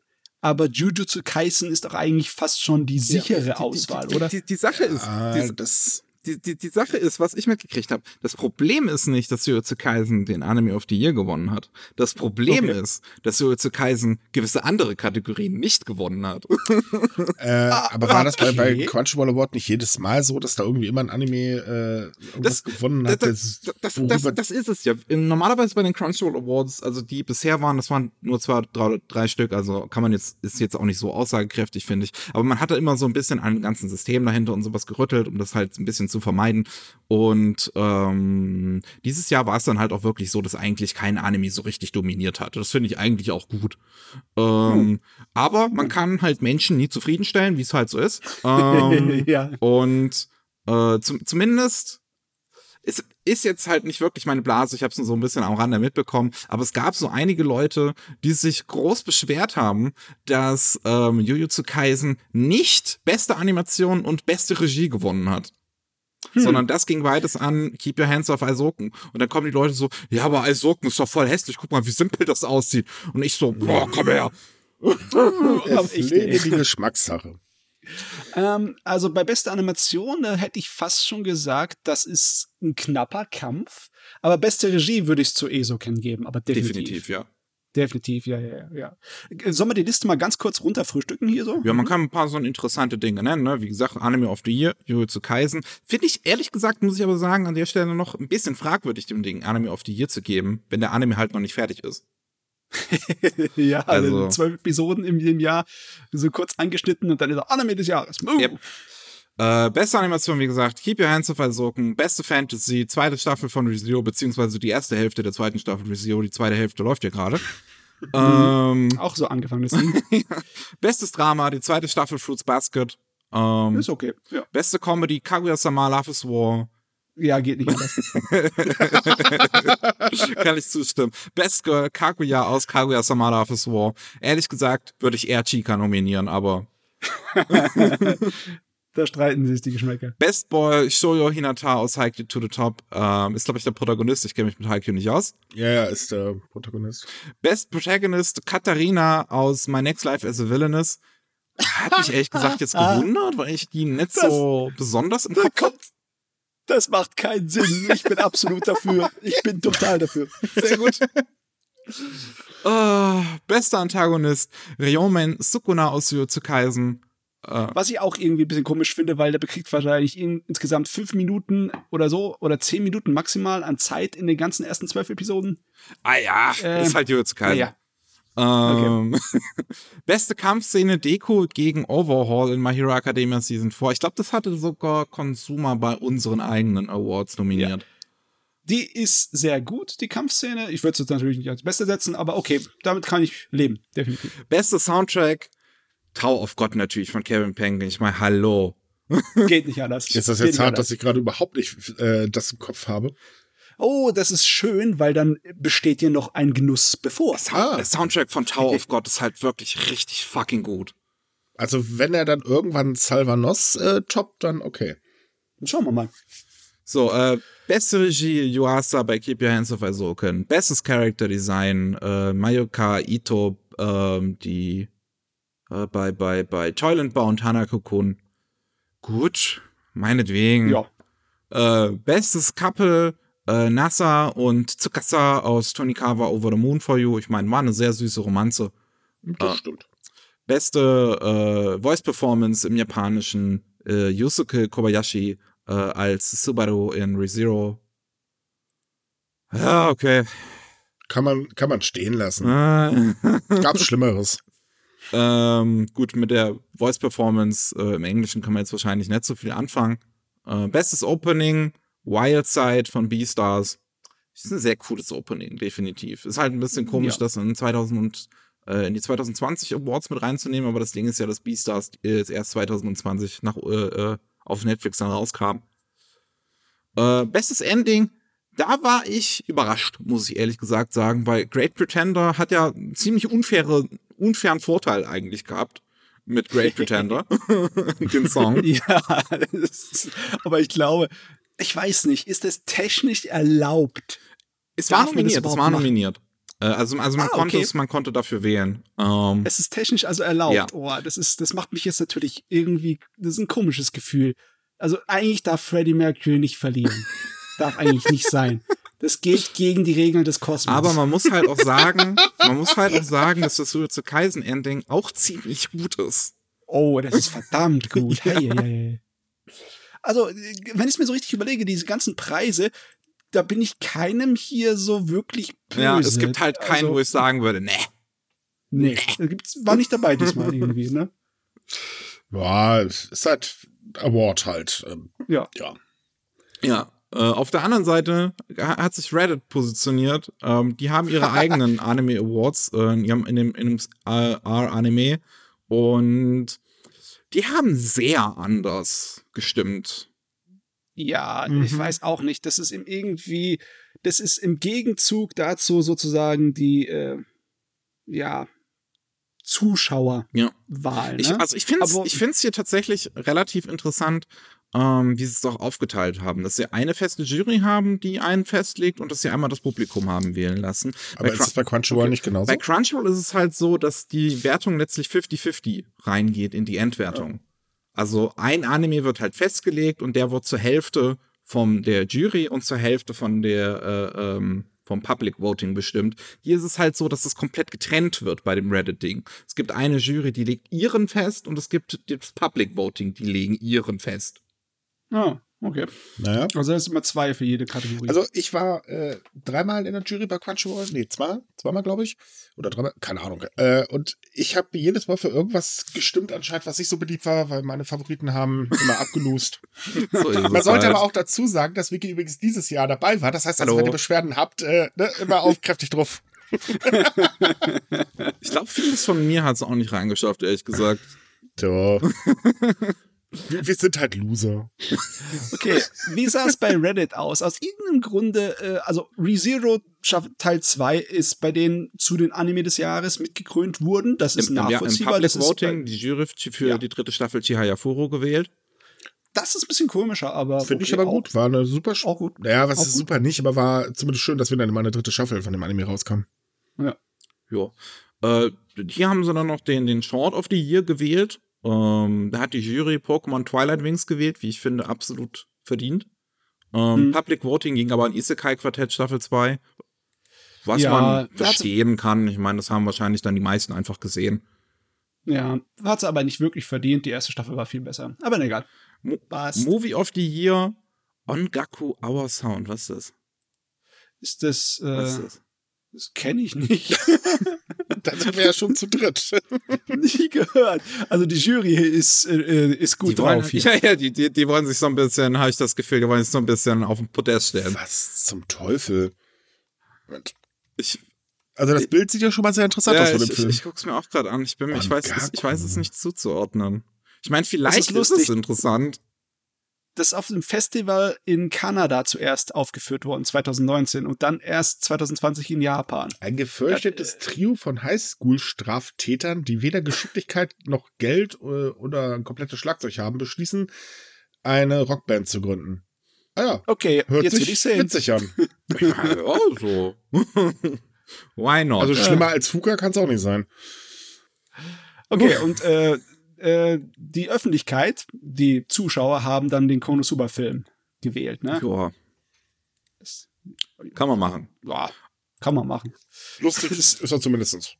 aber Jujutsu Kaisen ist doch eigentlich fast schon die sichere die, Auswahl, die, oder? Die, die Sache ist, die, das, die, die, die Sache ist, was ich mitgekriegt habe, das Problem ist nicht, dass Jujutsu Kaisen den Anime of the Year gewonnen hat. Das Problem Okay. ist, dass Jujutsu Kaisen gewisse andere Kategorien nicht gewonnen hat. Äh, aber war das bei, bei okay. Crunchyroll Award nicht jedes Mal so, dass da irgendwie immer ein Anime äh, Das- gewonnen hat? das, das, das, das, ist es ja. Normalerweise bei den Crunchyroll Awards, also die bisher waren, das waren nur zwei, drei, drei Stück, also kann man jetzt, ist jetzt auch nicht so aussagekräftig, finde ich. Aber man hatte immer so ein bisschen ein ganzen System dahinter und sowas gerüttelt, um das halt ein bisschen zu vermeiden. Und ähm, dieses Jahr war es dann halt auch wirklich so, dass eigentlich kein Anime so richtig dominiert hatte. Das finde ich eigentlich auch gut. Ähm, Aber man kann halt Menschen nie zufriedenstellen, wie es halt so ist. Ähm, ja. und äh, zum, zumindest es ist jetzt halt nicht wirklich meine Blase, ich habe es nur so ein bisschen am Rande mitbekommen, aber es gab so einige Leute, die sich groß beschwert haben, dass ähm, Jujutsu Kaisen nicht beste Animation und beste Regie gewonnen hat. Sondern das ging beides an Keep Your Hands Off Aizoken. Und dann kommen die Leute so, ja, aber Aizoken ist doch voll hässlich, guck mal, wie simpel das aussieht. Und ich so, boah, komm her. Es ey. die Geschmackssache. Ähm, also bei bester Animation, da hätte ich fast schon gesagt, das ist ein knapper Kampf. Aber beste Regie würde ich zu Esoken geben, aber definitiv. Definitiv, ja. Definitiv, ja, ja, ja. Äh, Sollen wir die Liste mal ganz kurz runterfrühstücken hier so? Ja, man kann ein paar so interessante Dinge nennen, ne? Wie gesagt, Anime of the Year, Jujutsu Kaisen. Finde ich, ehrlich gesagt, muss ich aber sagen, an der Stelle noch ein bisschen fragwürdig, dem Ding Anime of the Year zu geben, wenn der Anime halt noch nicht fertig ist. ja, Also- also zwölf Episoden im, im Jahr, so kurz angeschnitten und dann ist er Anime des Jahres. Yep. Äh, beste Animation, wie gesagt, Keep Your Hands Off Aizoken, beste Fantasy, zweite Staffel von ReZero, beziehungsweise die erste Hälfte der zweiten Staffel ReZero, die zweite Hälfte läuft ja gerade. ähm, Auch so angefangen. Ding. bestes Drama, die zweite Staffel Fruits Basket. Ähm, ist okay. Ja. beste Comedy, Kaguya-sama, Love is War. ja, geht nicht anders. Kann ich zustimmen. Best Girl, Kaguya aus Kaguya-sama, Love is War. Ehrlich gesagt würde ich eher Chika nominieren, aber da streiten sich die Geschmäcker. Best Boy, Shoyo Hinata aus Haikyuu to the Top, ähm, ist, glaube ich, der Protagonist. Ich kenne mich mit Haikyuu nicht aus. Ja, ja, ist der Protagonist. Best Protagonist, Katharina aus My Next Life as a Villainess. Hat mich ehrlich gesagt jetzt gewundert, weil ich die nicht so besonders im Kopf kommt. Das macht keinen Sinn. Ich bin absolut dafür. Ich bin total dafür. Sehr gut. uh, bester Antagonist, Ryomen Sukuna aus Jujutsu Kaisen. Äh, Was ich auch irgendwie ein bisschen komisch finde, weil der bekriegt wahrscheinlich in, insgesamt fünf Minuten oder so oder zehn Minuten maximal an Zeit in den ganzen ersten zwölf Episoden. ah ja, Ähm, ist halt Jujutsu Kaisen. Naja. Ähm, Beste Kampfszene Deko gegen Overhaul in My Hero Academia Season 4. Ich glaube, das hatte sogar Consumer bei unseren eigenen Awards nominiert. Die ist sehr gut, die Kampfszene. Ich würde es jetzt natürlich nicht als Beste setzen, aber okay, damit kann ich leben, definitiv. Beste Soundtrack Tau of God natürlich von Kevin Penkin. Ich meine, hallo. Geht nicht anders. Ist das Geht jetzt hart, anders. dass ich gerade überhaupt nicht äh, das im Kopf habe? Oh, das ist schön, weil dann besteht dir noch ein Genuss bevor. Sound Ah. Der Soundtrack von Tower of God ist halt wirklich richtig fucking gut. Also, wenn er dann irgendwann Salvanos äh, toppt, dann okay. Schauen wir mal. So, äh, beste Regie Yuasa bei Keep Your Hands Off Aizoken. Bestes Character Design äh, Mayoka Ito, ähm, die äh, bei, bei, bei Toilet Bound Hanako-kun. Gut, meinetwegen. Ja. Äh, bestes Couple äh, Nasa und Tsukasa aus Tonikawa Over the Moon for You. Ich meine, war eine sehr süße Romanze. Das Ah. stimmt. Beste äh, Voice Performance im Japanischen äh, Yusuke Kobayashi äh, als Subaru in ReZero. Ja, okay. Kann man, kann man stehen lassen. Äh, Gab's Schlimmeres. Ähm, gut, mit der Voice Performance äh, im Englischen kann man jetzt wahrscheinlich nicht so viel anfangen. Äh, bestes Opening, Wildside von Beastars. Ist ein sehr cooles Opening, definitiv. Ist halt ein bisschen komisch, Ja. das in 2000 und, äh, in die 2020 Awards mit reinzunehmen, aber das Ding ist ja, dass Beastars jetzt erst 2020 nach, äh, äh, auf Netflix dann rauskam. Äh, bestes Ending, da war ich überrascht, muss ich ehrlich gesagt sagen, weil Great Pretender hat ja ziemlich unfaire, unfairen Vorteil eigentlich gehabt mit Great Pretender, den Song. Ja, das ist, aber ich glaube, ich weiß nicht, ist es technisch erlaubt? Es war Darf das nominiert, es war nominiert. Äh, also, also man Ah, konnte okay. es, man konnte dafür wählen. Ähm, Es ist technisch also erlaubt. Ja. Oh, das ist, das macht mich jetzt natürlich irgendwie, das ist ein komisches Gefühl. Also eigentlich darf Freddie Mercury nicht verlieren. darf eigentlich nicht sein. Das geht gegen die Regeln des Kosmos. Aber man muss halt auch sagen, man muss halt auch sagen, dass das Suizu Kaisen Ending auch ziemlich gut ist. Oh, das ist verdammt gut. ja. Hei, hei, hei. Also, wenn ich es mir so richtig überlege, diese ganzen Preise, da bin ich keinem hier so wirklich böse. Ja, es gibt halt keinen, also, wo ich sagen würde, nee. Nee, gibt's, war nicht dabei diesmal irgendwie, ne? Ja, es ist halt Award halt. Ähm, Ja. ja. Ja. Äh, auf der anderen Seite ha- hat sich Reddit positioniert. Ähm, die haben ihre eigenen Anime Awards äh, in, dem, in dem R-Anime und die haben sehr anders gestimmt. Ja, Mhm. ich weiß auch nicht. Das ist im irgendwie, das ist im Gegenzug dazu sozusagen die, äh, ja, Zuschauerwahl. Ja. Ne? Ich, also ich finde es ich find's hier tatsächlich relativ interessant, ähm, wie sie es auch aufgeteilt haben. Dass sie eine feste Jury haben, die einen festlegt und dass sie einmal das Publikum haben wählen lassen. Aber Bei ist Crun- das bei Crunchyroll Okay. nicht genauso? Bei Crunchyroll ist es halt so, dass die Wertung letztlich 50-50 reingeht in die Endwertung. Also ein Anime wird halt festgelegt und der wird zur Hälfte von der Jury und zur Hälfte von der äh, ähm, vom Public Voting bestimmt. Hier ist es halt so, dass es komplett getrennt wird bei dem Reddit-Ding. Es gibt eine Jury, die legt ihren fest und es gibt das Public Voting, die legen ihren fest. Ah, okay. naja. Also das ist immer zwei für jede Kategorie. Also ich war äh, dreimal in der Jury bei Crunchyroll. Nee, zweimal. Zweimal, glaube ich. Oder dreimal. Keine Ahnung. Äh, und ich habe jedes Mal für irgendwas gestimmt anscheinend, was nicht so beliebt war, weil meine Favoriten haben immer abgelust. So Man sollte halt. aber auch dazu sagen, dass Vicky übrigens dieses Jahr dabei war. Das heißt, also, wenn ihr Beschwerden habt, äh, ne, immer aufkräftig drauf. Ich glaube, vieles von mir hat es auch nicht reingeschafft, ehrlich gesagt. So. wir, wir sind halt Loser. Okay, wie sah es bei Reddit aus? Aus irgendeinem Grunde, äh, also ReZero Teil 2 ist bei denen zu den Anime des Jahres mitgekrönt worden. Das ist Im, im, ja, im nachvollziehbar. Public das, ist, Voting bei- die Jury für Ja. die dritte Staffel Chihaya Furo gewählt. das ist ein bisschen komischer, aber. Finde ich okay, aber auch- gut. War eine super. Sch Auch gut. Naja, was Auch ist gut. super nicht, aber war zumindest schön, dass wir dann mal eine dritte Staffel von dem Anime rauskam. Ja. Äh, hier haben sie dann noch den, den Short of the Year gewählt. Ähm, da hat die Jury Pokémon Twilight Wings gewählt, wie ich finde, absolut verdient. Ähm, Hm. Public Voting ging aber an Isekai Quartett Staffel 2. Was Ja, man verstehen kann. Ich meine, das haben wahrscheinlich dann die meisten einfach gesehen. Ja, hat es aber nicht wirklich verdient. Die erste Staffel war viel besser. Aber egal. Mo Was? Movie of the Year Ongaku Our Sound. Was ist das? Ist das, Was ist äh, das? Das kenne ich nicht. Da sind wir ja schon zu dritt. Nie gehört. Also die Jury ist, äh, ist gut Die wollen, drauf hier. ja, ja, die, die, die wollen sich so ein bisschen, habe ich das Gefühl, die wollen sich so ein bisschen auf den Podest stellen. Was zum Teufel? Moment. Ich, Also das Bild sieht ja schon mal sehr interessant aus ja, von ich, dem ich, Film. ich guck's mir auch gerade an. Ich, bin, ich, weiß, es, ich weiß es nicht zuzuordnen. Ich meine, vielleicht ist es interessant. Das ist auf dem Festival in Kanada zuerst aufgeführt worden, 2019, und dann erst 2020 in Japan. Ein gefürchtetes Trio von Highschool-Straftätern, die weder Geschicklichkeit noch Geld äh, oder ein komplettes Schlagzeug haben, beschließen, eine Rockband zu gründen. Ah ja, Okay, hört jetzt will sich witzig an. Ja, so. Why not? Also schlimmer als Fuka kann es auch nicht sein. Okay, und äh, äh, die Öffentlichkeit, die Zuschauer haben dann den Konosuba-Film gewählt, ne? ja, Das, kann man machen. ja, kann man machen. Lustig ist, ist er zumindest. Das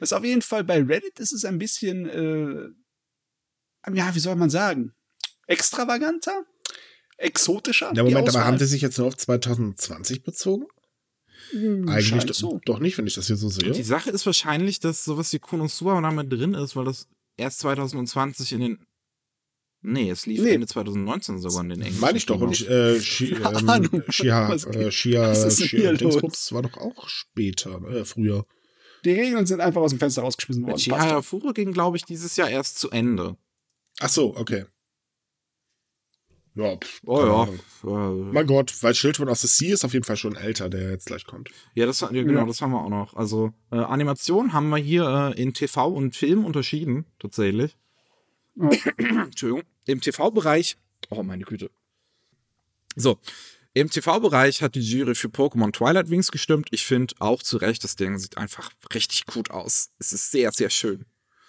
ist auf jeden Fall bei Reddit ist es ein bisschen, äh, ja, wie soll man sagen? Extravaganter? Exotischer? Ja, die Moment, aber haben sie sich jetzt nur auf 2020 bezogen? Hm, Eigentlich so. doch nicht, wenn ich das hier so Die sehe. Sache ist wahrscheinlich, dass sowas wie Konosuba da mit drin ist, weil das erst 2020 in den. Nee, es lief Nee. Ende 2019 sogar in den englischen. Meine ich doch. Und ich, äh, ähm, Shia, äh, was ist denn Shia hier Dingsbums war doch auch später, äh, früher. Die Regeln sind einfach aus dem Fenster rausgeschmissen worden. Doch. Furo ging, glaube ich, dieses Jahr erst zu Ende. Ach so, okay. Ja, pff, Oh ja. Ahnung. Äh, Mein Gott, weil Children of the Sea ist auf jeden Fall schon älter, der jetzt gleich kommt. Ja, das, ja, genau, Ja. das haben wir auch noch. Also, äh, Animation haben wir hier äh, in TV und Film unterschieden, tatsächlich. Ja. Entschuldigung. Im TV-Bereich, oh meine Güte. So, im TV-Bereich hat die Jury für Pokémon Twilight Wings gestimmt. Ich finde auch zu Recht, das Ding sieht einfach richtig gut aus. Es ist sehr, sehr schön.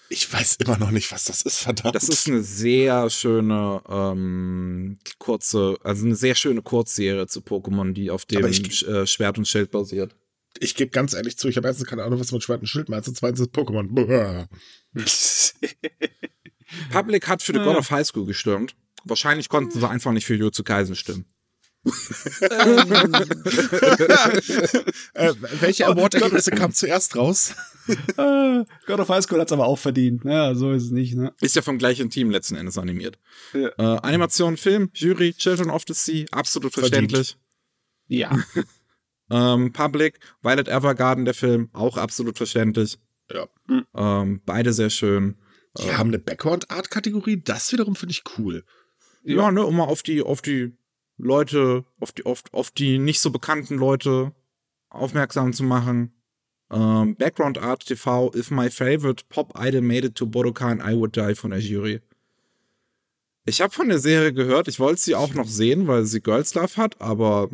Ich weiß immer noch nicht, was das ist, verdammt. Das ist eine sehr schöne ähm, kurze, also eine sehr schöne Kurzserie zu Pokémon, die auf dem ich- äh, Schwert und Schild basiert. ich gebe ganz ehrlich zu, ich habe erstens keine Ahnung, was mit Schwert und Schild meinst, und zweitens ist Pokémon. Public hat für The Ja. God of High School gestimmt. Wahrscheinlich konnten sie einfach nicht für Jujutsu Kaisen stimmen. Äh, welche Award-Ergebnisse kamen zuerst raus? Ah, God of High School hat's aber auch verdient. Ja, so ist es nicht, ne? Ist ja vom gleichen Team letzten Endes animiert. Ja. Äh, Animation, Film, Jury, Children of the Sea, absolut Verdient. verständlich. Ja. Ähm, Public, Violet Evergarden, der Film, auch absolut verständlich. Ja. Ähm, beide sehr schön. Die haben eine Background-Art-Kategorie, das wiederum finde ich cool. Ja, ne, um mal auf die, auf die Leute, auf die, auf, auf die nicht so bekannten Leute aufmerksam zu machen. Ähm, Background Art TV, If My Favorite Pop Idol Made It to Budokan, I Would Die von der Jury. Ich habe von der Serie gehört, ich wollte sie auch noch sehen, weil sie Girls Love hat, aber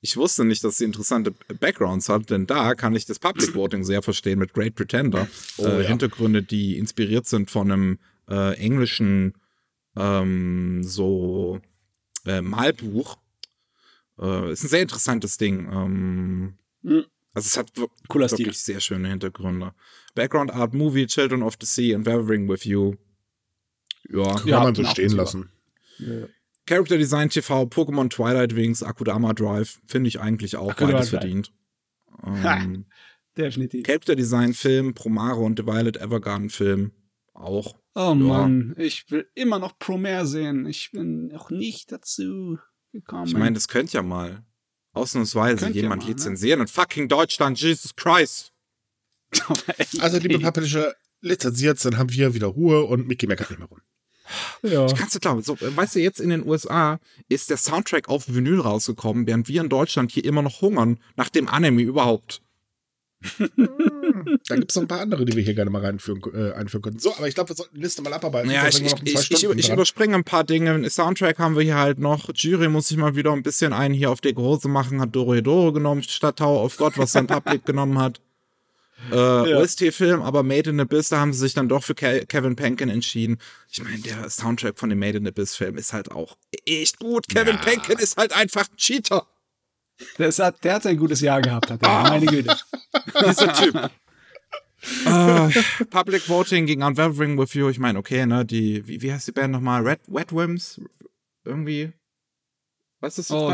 ich wusste nicht, dass sie interessante Backgrounds hat, denn da kann ich das Public Voting sehr verstehen mit Great Pretender. Oh, äh, ja. Hintergründe, die inspiriert sind von einem äh, englischen ähm, so äh, Malbuch. Äh, ist ein sehr interessantes Ding. Ähm, Mhm. also es hat Cooler Stil. wirklich sehr schöne Hintergründe. Background Art Movie, Children of the Sea and Weathering with You. Ja. Kann Ja, man so stehen lassen. Ja. Character Design TV, Pokémon Twilight Wings, Akudama Drive, finde ich eigentlich auch Akudama beides Drive. verdient. Ha. Ähm, Definitiv. Character Design Film, Promare und The Violet Evergarden Film auch. Oh Mann, ich will immer noch Promare sehen. Ich bin noch nicht dazu gekommen. Ich meine, das könnte ja mal ausnahmsweise Könnte ja jemand mal, ne? lizenzieren in fucking Deutschland, Jesus Christ. Also, liebe Publisher, lizenziert, dann haben wir wieder Ruhe und Mickey meckert nicht mehr rum. ja. Kannst du glauben, so, weißt du, jetzt in den USA ist der Soundtrack auf Vinyl rausgekommen, während wir in Deutschland hier immer noch hungern nach dem Anime überhaupt. Da gibt es noch ein paar andere, die wir hier gerne mal reinführen, äh, einführen könnten. So, aber ich glaube, wir sollten die Liste mal abarbeiten. Ja, ich, ich, ich, ich, überspringe ein paar Dinge. Soundtrack haben wir hier halt noch. Jury muss ich mal wieder ein bisschen einen hier auf die Hose machen. Hat Doro Hedoro genommen, statt Tower of God, was dann Public genommen hat. Äh, OST-Film, aber Made in Abyss, da haben sie sich dann doch für Ke Kevin Penkin entschieden. Ich meine, der Soundtrack von dem Made in Abyss-Film ist halt auch echt gut. Kevin Ja. Penkin ist halt einfach ein Cheater. Das hat, der hat ein gutes Jahr gehabt, hat er. Meine Güte. Dieser Typ. äh, Public Voting gegen Unwavering With You. Ich meine, okay, ne, die, wie, wie heißt die Band nochmal? Red, Wet Wims? Irgendwie? Weißt du das Oh,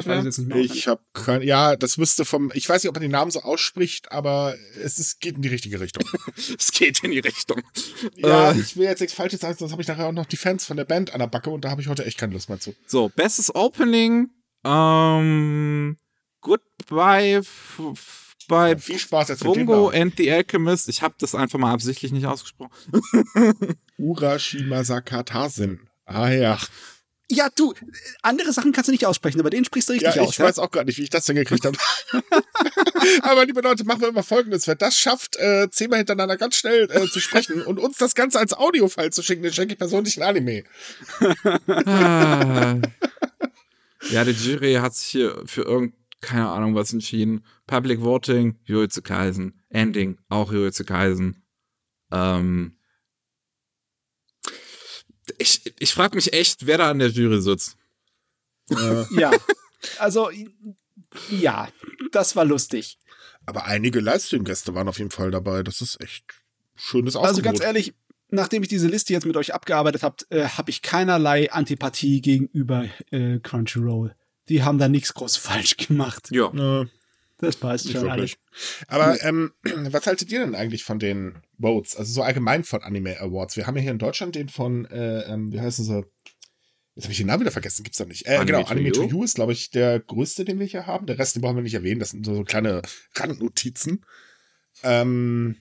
ich. Ich habe kein, ja, das müsste vom, ich weiß nicht, ob man den Namen so ausspricht, aber es ist, geht in die richtige Richtung. Es geht in die Richtung. ja, Äh. ich will jetzt nichts Falsches sagen, sonst habe ich nachher auch noch die Fans von der Band an der Backe und da habe ich heute echt keine Lust mehr zu. So, bestes Opening. Ähm, Goodbye f- f- bei Viel Spaß jetzt mit dem Bungo and the Alchemist. Ich habe das einfach mal absichtlich nicht ausgesprochen. Urashima Sakatasin. Ah ja. Ja, du, andere Sachen kannst du nicht aussprechen, aber den sprichst du richtig Ja, aus. ich weiß auch gar nicht, wie ich das hingekriegt habe. Aber liebe Leute, machen wir immer folgendes. Wer das schafft, äh, zehnmal hintereinander ganz schnell äh, zu sprechen und uns das Ganze als Audiofile zu schicken, den schenke ich persönlich ein Anime. Ah. ja, die Jury hat sich hier für irgend, keine Ahnung was entschieden. Public Voting, Jujutsu Kaisen. Ending, auch Jujutsu Kaisen. Ähm, ich ich frage mich echt, wer da an der Jury sitzt. Äh, Ja. Also, ja, das war lustig. aber einige Livestream-Gäste waren auf jeden Fall dabei. Das ist echt schönes Aufgebot. Also ganz ehrlich, nachdem ich diese Liste jetzt mit euch abgearbeitet habe, äh, habe ich keinerlei Antipathie gegenüber äh, Crunchyroll. Die haben da nichts groß falsch gemacht. Ja. Äh, Das passt schon alles. wirklich. Aber ähm, was haltet ihr denn eigentlich von den Votes? Also so allgemein von Anime Awards. Wir haben ja hier in Deutschland den von, äh, ähm, wie heißen sie? Jetzt habe ich den Namen wieder vergessen, gibt's da nicht. Äh, Anime genau, to Anime to You? You ist, glaube ich, der größte, den wir hier haben. Der Rest, den brauchen wir nicht erwähnen. Das sind so, so kleine Randnotizen. Ähm,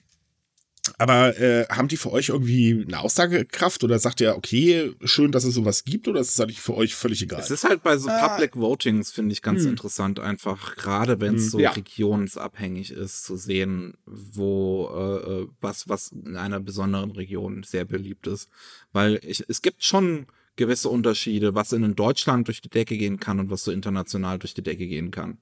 aber äh, haben die für euch irgendwie eine Aussagekraft oder sagt ihr, okay, schön, dass es sowas gibt oder ist es eigentlich für euch völlig egal? Es ist halt bei so Ah. Public Votings, finde ich, ganz Hm. interessant, einfach, gerade wenn es Hm, so ja. regionsabhängig ist, zu sehen, wo äh, äh, was, was in einer besonderen Region sehr beliebt ist. Weil ich, es gibt schon gewisse Unterschiede, was in Deutschland durch die Decke gehen kann und was so international durch die Decke gehen kann.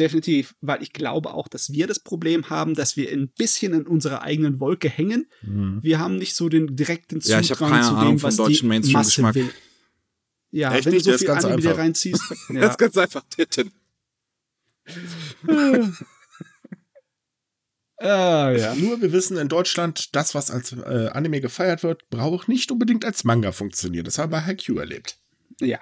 Definitiv, weil ich glaube auch, dass wir das Problem haben, dass wir ein bisschen in unserer eigenen Wolke hängen. Mhm. Wir haben nicht so den direkten Ja, ich Zugang keine zu Ahnung dem, vom was deutschen die Masse Mainstream-Geschmack. will. Ja, Echt wenn du nicht? so Der ist viel Anime dir einfach. reinziehst. Das Ja. ist ganz einfach Titten. ah, ja. Nur wir wissen in Deutschland, das, was als äh, Anime gefeiert wird, braucht nicht unbedingt als Manga funktionieren. Das haben wir bei Haikyuu erlebt. Ja.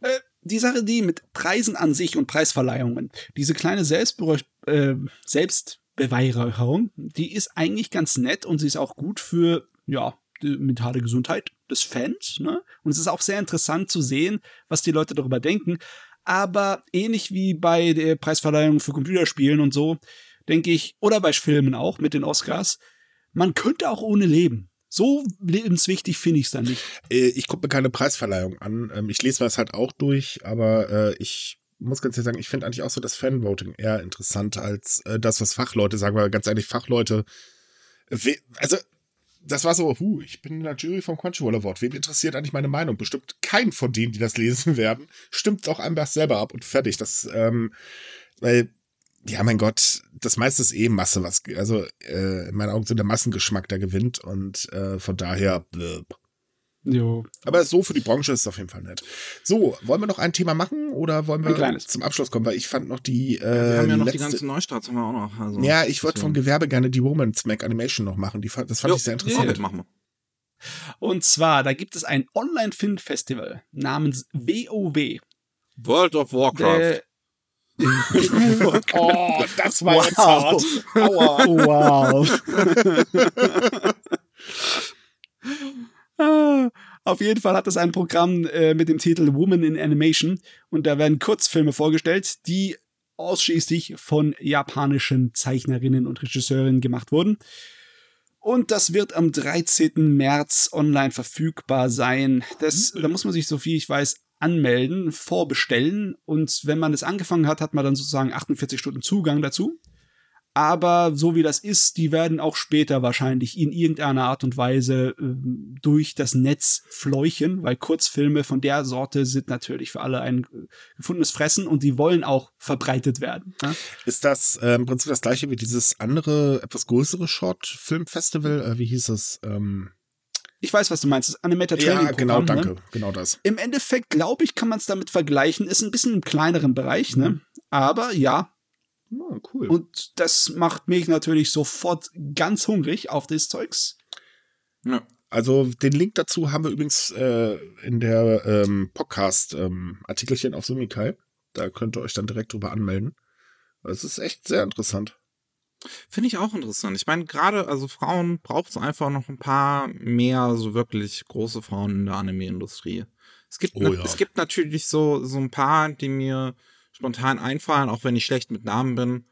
Äh, die Sache, die mit Preisen an sich und Preisverleihungen, diese kleine Selbstbereu äh, Selbstbeweihräucherung, die ist eigentlich ganz nett und sie ist auch gut für, ja, die mentale Gesundheit des Fans, ne? Und es ist auch sehr interessant zu sehen, was die Leute darüber denken. Aber ähnlich wie bei der Preisverleihung für Computerspielen und so, denke ich, oder bei Filmen auch mit den Oscars, man könnte auch ohne leben. So lebenswichtig finde ich es dann nicht. Äh, ich gucke mir keine Preisverleihung an. Ähm, ich lese mir das halt auch durch, aber äh, ich muss ganz ehrlich sagen, ich finde eigentlich auch so das Fanvoting eher interessant als äh, das, was Fachleute sagen, weil ganz ehrlich, Fachleute, also das war so, huh, ich bin in der Jury vom Crunchyroll Award. Wem interessiert eigentlich meine Meinung? Bestimmt keinen von denen, die das lesen werden. Stimmt auch einfach selber ab und fertig. Das, ähm, weil, ja, mein Gott, das meiste ist eh Masse, was, also äh, in meinen Augen so der Massengeschmack, der gewinnt und äh, von daher, blöb. Jo. Aber so für die Branche ist es auf jeden Fall nett. So, wollen wir noch ein Thema machen oder wollen wir zum Abschluss kommen? Weil ich fand noch die. Äh, Wir haben ja noch die letzte, ganzen Neustarts, haben wir auch noch. Also, Ja, ich wollte vom. Gewerbe gerne die Woman's Mac Animation noch machen. Die, fand- das fand Jo, ich sehr ja, interessant. machen wir. Und zwar, da gibt es ein Online-Film-Festival namens WoW. World of Warcraft. Der- Oh, das war Wow. jetzt hart. Aua. wow. Ah, Auf jeden Fall hat es ein Programm äh, mit dem Titel Woman in Animation und da werden Kurzfilme vorgestellt, die ausschließlich von japanischen Zeichnerinnen und Regisseurinnen gemacht wurden. Und das wird am 13. März online verfügbar sein. Das, da muss man sich, so viel ich weiß, anmelden, vorbestellen. Und wenn man das angefangen hat, hat man dann sozusagen 48 Stunden Zugang dazu. Aber so wie das ist, die werden auch später wahrscheinlich in irgendeiner Art und Weise ähm, durch das Netz fleuchen, weil Kurzfilme von der Sorte sind natürlich für alle ein äh, gefundenes Fressen und die wollen auch verbreitet werden. Ja? Ist das äh, im Prinzip das gleiche wie dieses andere, etwas größere Short-Film-Festival? Äh, wie hieß es? Ähm, Ich weiß, was du meinst. Das Animator Training ja, genau, Programm, danke. Ne? Genau das. Im Endeffekt, glaube ich, kann man es damit vergleichen. Ist ein bisschen im kleineren Bereich, ne? Aber ja, Oh, cool. und das macht mich natürlich sofort ganz hungrig auf das Zeugs. Ja. Also den Link dazu haben wir übrigens äh, in der ähm, Podcast-Artikelchen auf Sumikai. Da könnt ihr euch dann direkt drüber anmelden. Das ist echt sehr interessant. Finde ich auch interessant. Ich meine, gerade, also Frauen braucht es einfach noch ein paar mehr so wirklich große Frauen in der Anime-Industrie. Es gibt, Oh ja. es gibt natürlich so, so ein paar, die mir spontan einfallen, auch wenn ich schlecht mit Namen bin.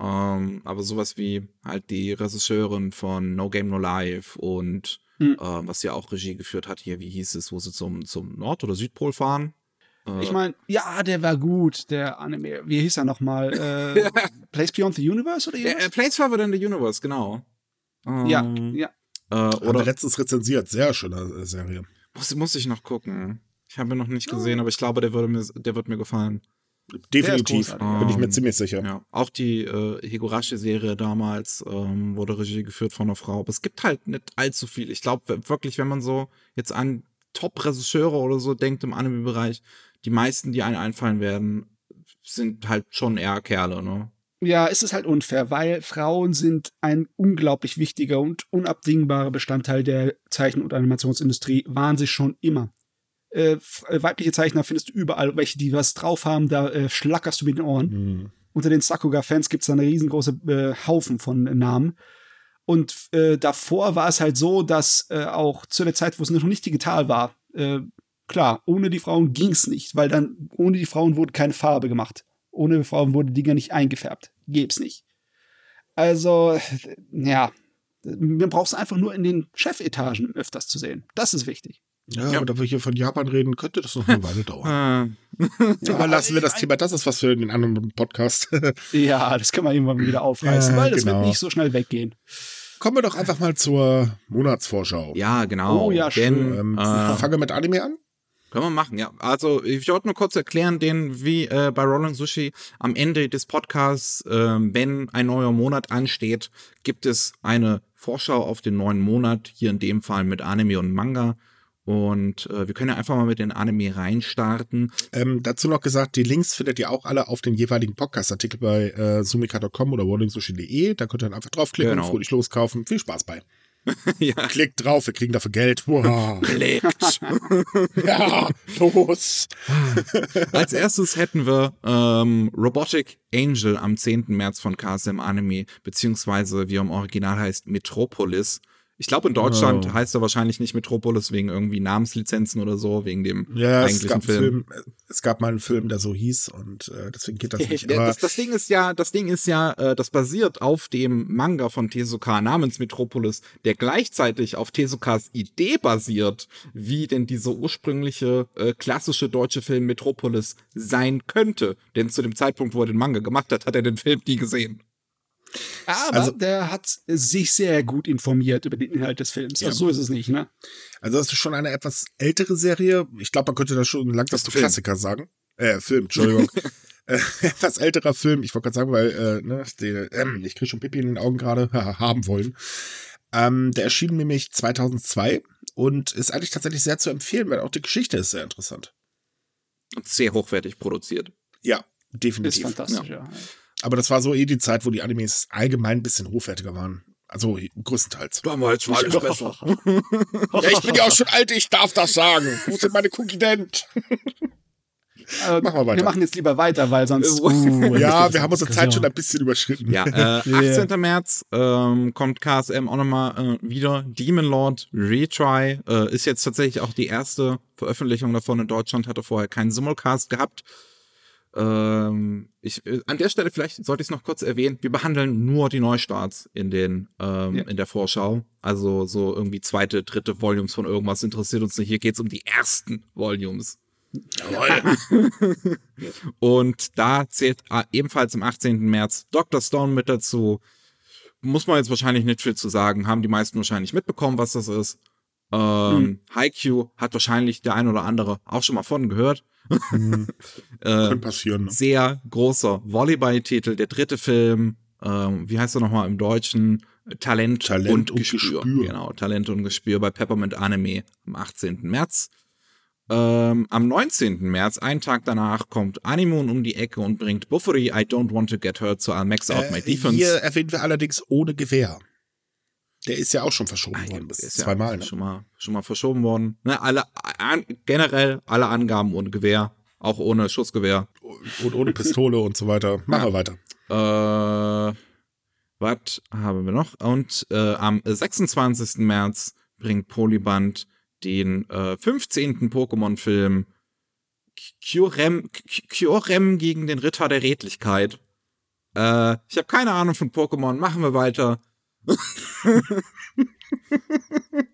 Ähm, aber sowas wie halt die Regisseurin von No Game No Life und Hm. äh, was ja auch Regie geführt hat hier, wie hieß es, wo sie zum, zum Nord- oder Südpol fahren. Äh, Ich meine, ja, der war gut, der Anime. Wie hieß er nochmal? Äh, Place Beyond the Universe oder der, äh, irgendwas? Place Further than the Universe, genau. Ja, Ähm, ja. Äh, Haben wir oder letztens rezensiert. Sehr schöne äh, Serie. muss, muss ich noch gucken. Ich habe ihn noch nicht gesehen, aber ich glaube, der würde mir, der wird mir gefallen. Definitiv. Bin ich mir Ähm, ziemlich sicher. Ja, auch die äh, Higurashi-Serie damals ähm, wurde Regie geführt von einer Frau. Aber es gibt halt nicht allzu viel. Ich glaube wirklich, wenn man so jetzt an Top-Regisseure oder so denkt im Anime-Bereich, die meisten, die einem einfallen werden, sind halt schon eher Kerle, ne? Ja, es ist halt unfair, weil Frauen sind ein unglaublich wichtiger und unabdingbarer Bestandteil der Zeichen- und Animationsindustrie, waren sie schon immer. Äh, äh, weibliche Zeichner findest du überall, welche, die was drauf haben, da äh, schlackerst du mit den Ohren. Hm. Unter den Sakuga-Fans gibt es da eine riesengroße äh, Haufen von äh, Namen. Und äh, davor war es halt so, dass äh, auch zu der Zeit, wo es noch nicht digital war, äh, klar, ohne die Frauen ging es nicht, weil dann ohne die Frauen wurde keine Farbe gemacht. Ohne die Frauen wurde Dinger nicht eingefärbt. Gäb's nicht. Also, ja, man braucht es einfach nur in den Chefetagen öfters zu sehen. Das ist wichtig. Ja, Ja. aber da wir hier von Japan reden, könnte das noch eine Weile dauern. Äh, Aber lassen wir das Thema, das ist was für den anderen Podcast. Ja, das kann man irgendwann wieder aufreißen, Ja, weil das genau. wird nicht so schnell weggehen. Kommen wir doch einfach mal zur Monatsvorschau. ja, genau. Oh ja, Denn, schön. Ähm, äh, fangen wir mit Anime an? Können wir machen, ja. Also ich wollte nur kurz erklären, den wie äh, bei Rolling Sushi am Ende des Podcasts, äh, wenn ein neuer Monat ansteht, gibt es eine Vorschau auf den neuen Monat, hier in dem Fall mit Anime und Manga. Und äh, wir können ja einfach mal mit den Anime reinstarten. Ähm, dazu noch gesagt, die Links findet ihr auch alle auf den jeweiligen Podcast-Artikel bei äh, sumika.com oder rollingsushi.de. Da könnt ihr dann einfach draufklicken Genau. und fröhlich loskaufen. Viel Spaß bei. ja. Klickt drauf, wir kriegen dafür Geld. Wow. Klickt. ja, los. Als erstes hätten wir ähm, Robotic Angel am 10. März von KSM Anime, beziehungsweise wie er im Original heißt, Metropolis. Ich glaube, in Deutschland Oh. heißt er wahrscheinlich nicht Metropolis wegen irgendwie Namenslizenzen oder so, wegen dem Ja, es eigentlichen gab, einen Film. Film. es gab mal einen Film, der so hieß und äh, deswegen geht das nicht. Ja, das, das Ding ist ja, das Ding ist ja, äh, das basiert auf dem Manga von Tezuka namens Metropolis, der gleichzeitig auf Tezukas Idee basiert, wie denn dieser ursprüngliche äh, klassische deutsche Film Metropolis sein könnte. Denn zu dem Zeitpunkt, wo er den Manga gemacht hat, hat er den Film nie gesehen. Aber Also- der hat sich sehr gut informiert über den Inhalt des Films. Ja. Also so ist es nicht, ne? also das ist schon eine etwas ältere Serie. Ich glaube, man könnte da schon lang das Film. Klassiker sagen. Äh, Film, Entschuldigung. äh, etwas älterer Film. Ich wollte gerade sagen, weil äh, ne, die, ähm, ich kriege schon Pipi in den Augen gerade haben wollen. Ähm, der erschien nämlich 2002 und ist eigentlich tatsächlich sehr zu empfehlen, weil auch die Geschichte ist sehr interessant. Und sehr hochwertig produziert. Ja, Ist definitiv. fantastisch, ja. Aber das war so eh die Zeit, wo die Animes allgemein ein bisschen hochwertiger waren. Also größtenteils. Damals war alles besser. Ja, ich bin ja auch schon alt, ich darf das sagen. Wo sind meine Cookie Dent? Äh, Machen wir weiter. Wir machen jetzt lieber weiter, weil sonst. Uh, Ja, wir haben unsere Zeit schon ein bisschen überschritten. Ja, äh, 18. März ähm, kommt KSM auch nochmal äh, wieder. Demon Lord Retry äh, ist jetzt tatsächlich auch die erste Veröffentlichung davon in Deutschland, hatte vorher keinen Simulcast gehabt. Ähm, ich, äh, an der Stelle vielleicht sollte ich es noch kurz erwähnen, wir behandeln nur die Neustarts in den ähm, Ja. in der Vorschau. Also so irgendwie zweite, dritte Volumes von irgendwas interessiert uns nicht. Hier geht's um die ersten Volumes. Jawohl. Und da zählt äh, ebenfalls am 18. März Dr. Stone mit dazu. Muss man jetzt wahrscheinlich nicht viel zu sagen. Haben die meisten wahrscheinlich mitbekommen, was das ist. Ähm, Haikyuu hat wahrscheinlich der ein oder andere auch schon mal von gehört. Hm, äh, passieren. Ne? sehr großer Volleyball-Titel, der dritte Film. Ähm, wie heißt er nochmal im Deutschen? Talent, Talent und, und Gespür. Gespür. Genau, Talent und Gespür bei Peppermint Anime am 18. März. Ähm, am 19. März, einen Tag danach, kommt Animoon um die Ecke und bringt Buffery I Don't Want to Get Hurt zu I'll Max Out My Äh, Defense. hier erwähnen wir allerdings ohne Gewehr. Der ist ja auch schon verschoben Ah, ja, worden ist ja zweimal. Ne? Schon mal, schon mal verschoben worden. Ne, alle, an, generell alle Angaben ohne Gewehr, auch ohne Schussgewehr. Und ohne Pistole und so weiter. Machen wir weiter. Äh, was haben wir noch? Und äh, am 26. März bringt Polyband den äh, 15. Pokémon-Film Kyurem, Ky- Kyurem gegen den Ritter der Redlichkeit. Äh, ich habe keine Ahnung von Pokémon. Machen wir weiter.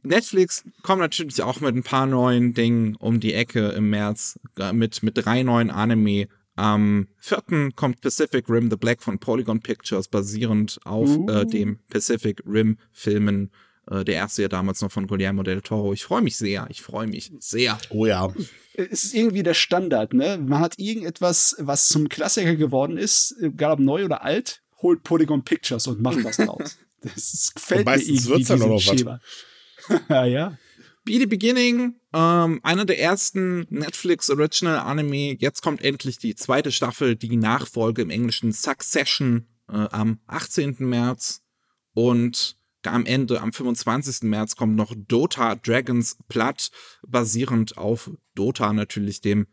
Netflix kommt natürlich auch mit ein paar neuen Dingen um die Ecke im März äh, mit, mit drei neuen Anime. Am 4. kommt Pacific Rim The Black von Polygon Pictures, basierend auf Uh. äh, dem Pacific Rim Filmen. Äh, der erste ja damals noch von Guillermo del Toro. Ich freue mich sehr. Ich freue mich sehr. Oh ja. Es ist irgendwie der Standard, ne? Man hat irgendetwas, was zum Klassiker geworden ist, egal ob neu oder alt, holt Polygon Pictures und macht was draus. Das gefällt Und mir irgendwie, wird's auch noch was. Schema. ja, ja. Be the Beginning, ähm, einer der ersten Netflix Original Anime. Jetzt kommt endlich die zweite Staffel, die Nachfolge im Englischen Succession äh, am 18. März. Und am Ende, am 25. März, kommt noch Dota Dragons Blood, basierend auf Dota natürlich dem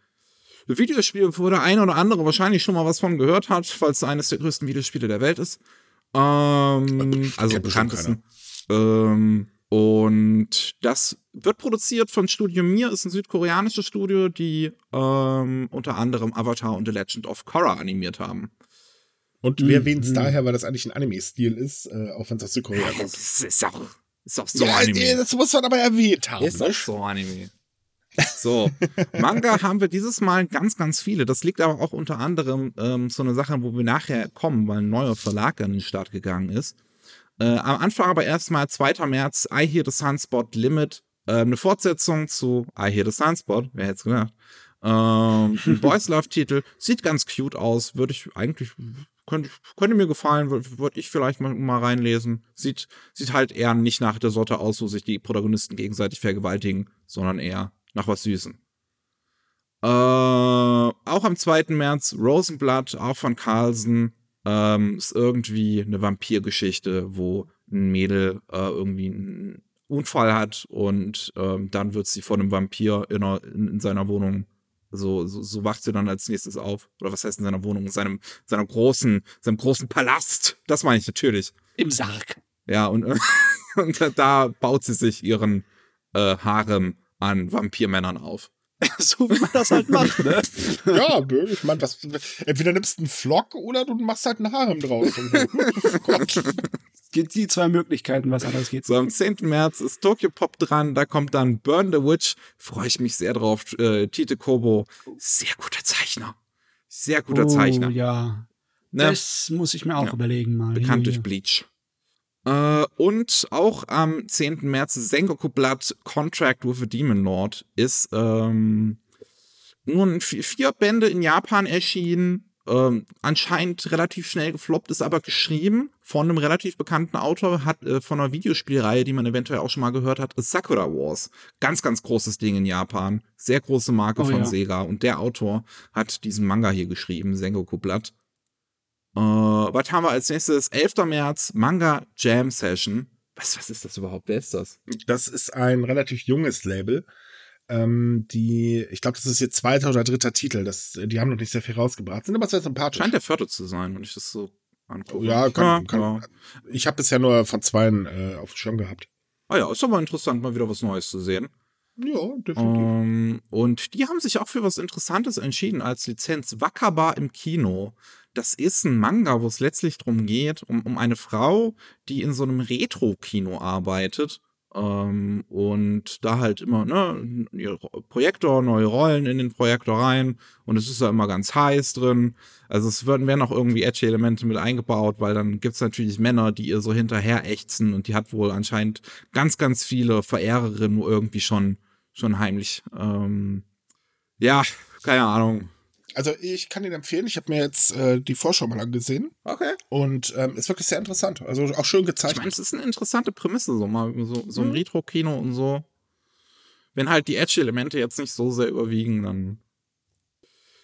Videospiel, wo der eine oder andere wahrscheinlich schon mal was von gehört hat, weil es eines der größten Videospiele der Welt ist. Ähm, also Kennt bestimmt bekanntesten. Ähm, und das wird produziert von Studio Mir, ist ein südkoreanisches Studio, die ähm, unter anderem Avatar und The Legend of Korra animiert haben. Und wir erwähnen es Mhm. daher, weil das eigentlich ein Anime-Stil ist, äh, auch wenn es aus Südkorea kommt. Das ist auch, ist auch so ja, Anime. das muss man aber erwähnt haben. Ist auch so Anime. So, Manga haben wir dieses Mal ganz, ganz viele. Das liegt aber auch unter anderem ähm, so eine Sache, wo wir nachher kommen, weil ein neuer Verlag an den Start gegangen ist. Äh, am Anfang aber erstmal 2. März, I Hear the Sunspot Limit ähm, eine Fortsetzung zu I Hear the Sunspot, wer hätte es gedacht. Ähm, ein Boys Love Titel, sieht ganz cute aus, würde ich eigentlich, könnte, könnte mir gefallen, würde würd ich vielleicht mal, mal reinlesen. Sieht, sieht halt eher nicht nach der Sorte aus, wo sich die Protagonisten gegenseitig vergewaltigen, sondern eher nach was Süßem. Äh, auch am 2. März Rosenblatt, auch von Carlsen. Ähm, ist irgendwie eine Vampirgeschichte, wo ein Mädel äh, irgendwie einen Unfall hat und ähm, dann wird sie von einem Vampir in, einer, in, in seiner Wohnung so, so, so wacht sie dann als nächstes auf. Oder was heißt in seiner Wohnung? In seinem, seinem großen, seinem großen Palast. Das meine ich natürlich. Im Sarg. Ja, und, und da baut sie sich ihren äh, Harem an Vampirmännern auf. so wie man das halt macht, ne? Ja, ich meine, was, entweder nimmst du einen Flock oder du machst halt einen Harem draus. Es gibt die zwei Möglichkeiten, was anderes geht. So, am 10. März ist Tokyo Pop dran, da kommt dann Burn the Witch. Freue ich mich sehr drauf. Äh, Tite Kobo, sehr guter Zeichner. Sehr guter oh, Zeichner. ja. Ne? Das muss ich mir auch Ja. überlegen mal. Bekannt durch Bleach. Äh, und auch am 10. März Sengoku Blood Contract with a Demon Lord ist ähm, nun vi- vier Bände in Japan erschienen. Ähm, anscheinend relativ schnell gefloppt, ist aber geschrieben von einem relativ bekannten Autor, hat äh, von einer Videospielreihe, die man eventuell auch schon mal gehört hat, Sakura Wars. Ganz, ganz großes Ding in Japan. Sehr große Marke Oh von ja. Sega. Und der Autor hat diesen Manga hier geschrieben, Sengoku Blood. Äh, was haben wir als nächstes? 11. März, Manga Jam Session. Was, was ist das überhaupt? Wer ist das? Das ist ein relativ junges Label. Ähm, die, ich glaube, das ist ihr zweiter oder dritter Titel. Das, die haben noch nicht sehr viel rausgebracht. Sind aber sehr sympathisch. Scheint der vierte zu sein, wenn ich das so angucke. ja, kann, ja, kann, ja. Ich habe bisher nur von zweien äh, auf dem Schirm gehabt. Ah ja, ist aber interessant, mal wieder was Neues zu sehen. Ja, definitiv. Ähm, und die haben sich auch für was Interessantes entschieden als Lizenz. Wakaba im Kino. Das ist ein Manga, wo es letztlich darum geht, um, um eine Frau, die in so einem Retro-Kino arbeitet. Ähm, und da halt immer, ne, Projektor, neue Rollen in den Projektor rein. Und es ist da immer ganz heiß drin. Also es werden, werden auch irgendwie edgy Elemente mit eingebaut, weil dann gibt's natürlich Männer, die ihr so hinterher ächzen. Und die hat wohl anscheinend ganz, ganz viele Verehrerinnen irgendwie schon schon heimlich. Ähm, ja, keine Ahnung. Also ich kann ihn empfehlen. Ich habe mir jetzt äh, die Vorschau mal angesehen Okay. und ähm, ist wirklich sehr interessant. Also auch schön Ich meine, gezeichnet. es ist eine interessante Prämisse, so mal so, so ein Mhm. Retro-Kino und so. Wenn halt die Edge-Elemente jetzt nicht so sehr überwiegen, dann.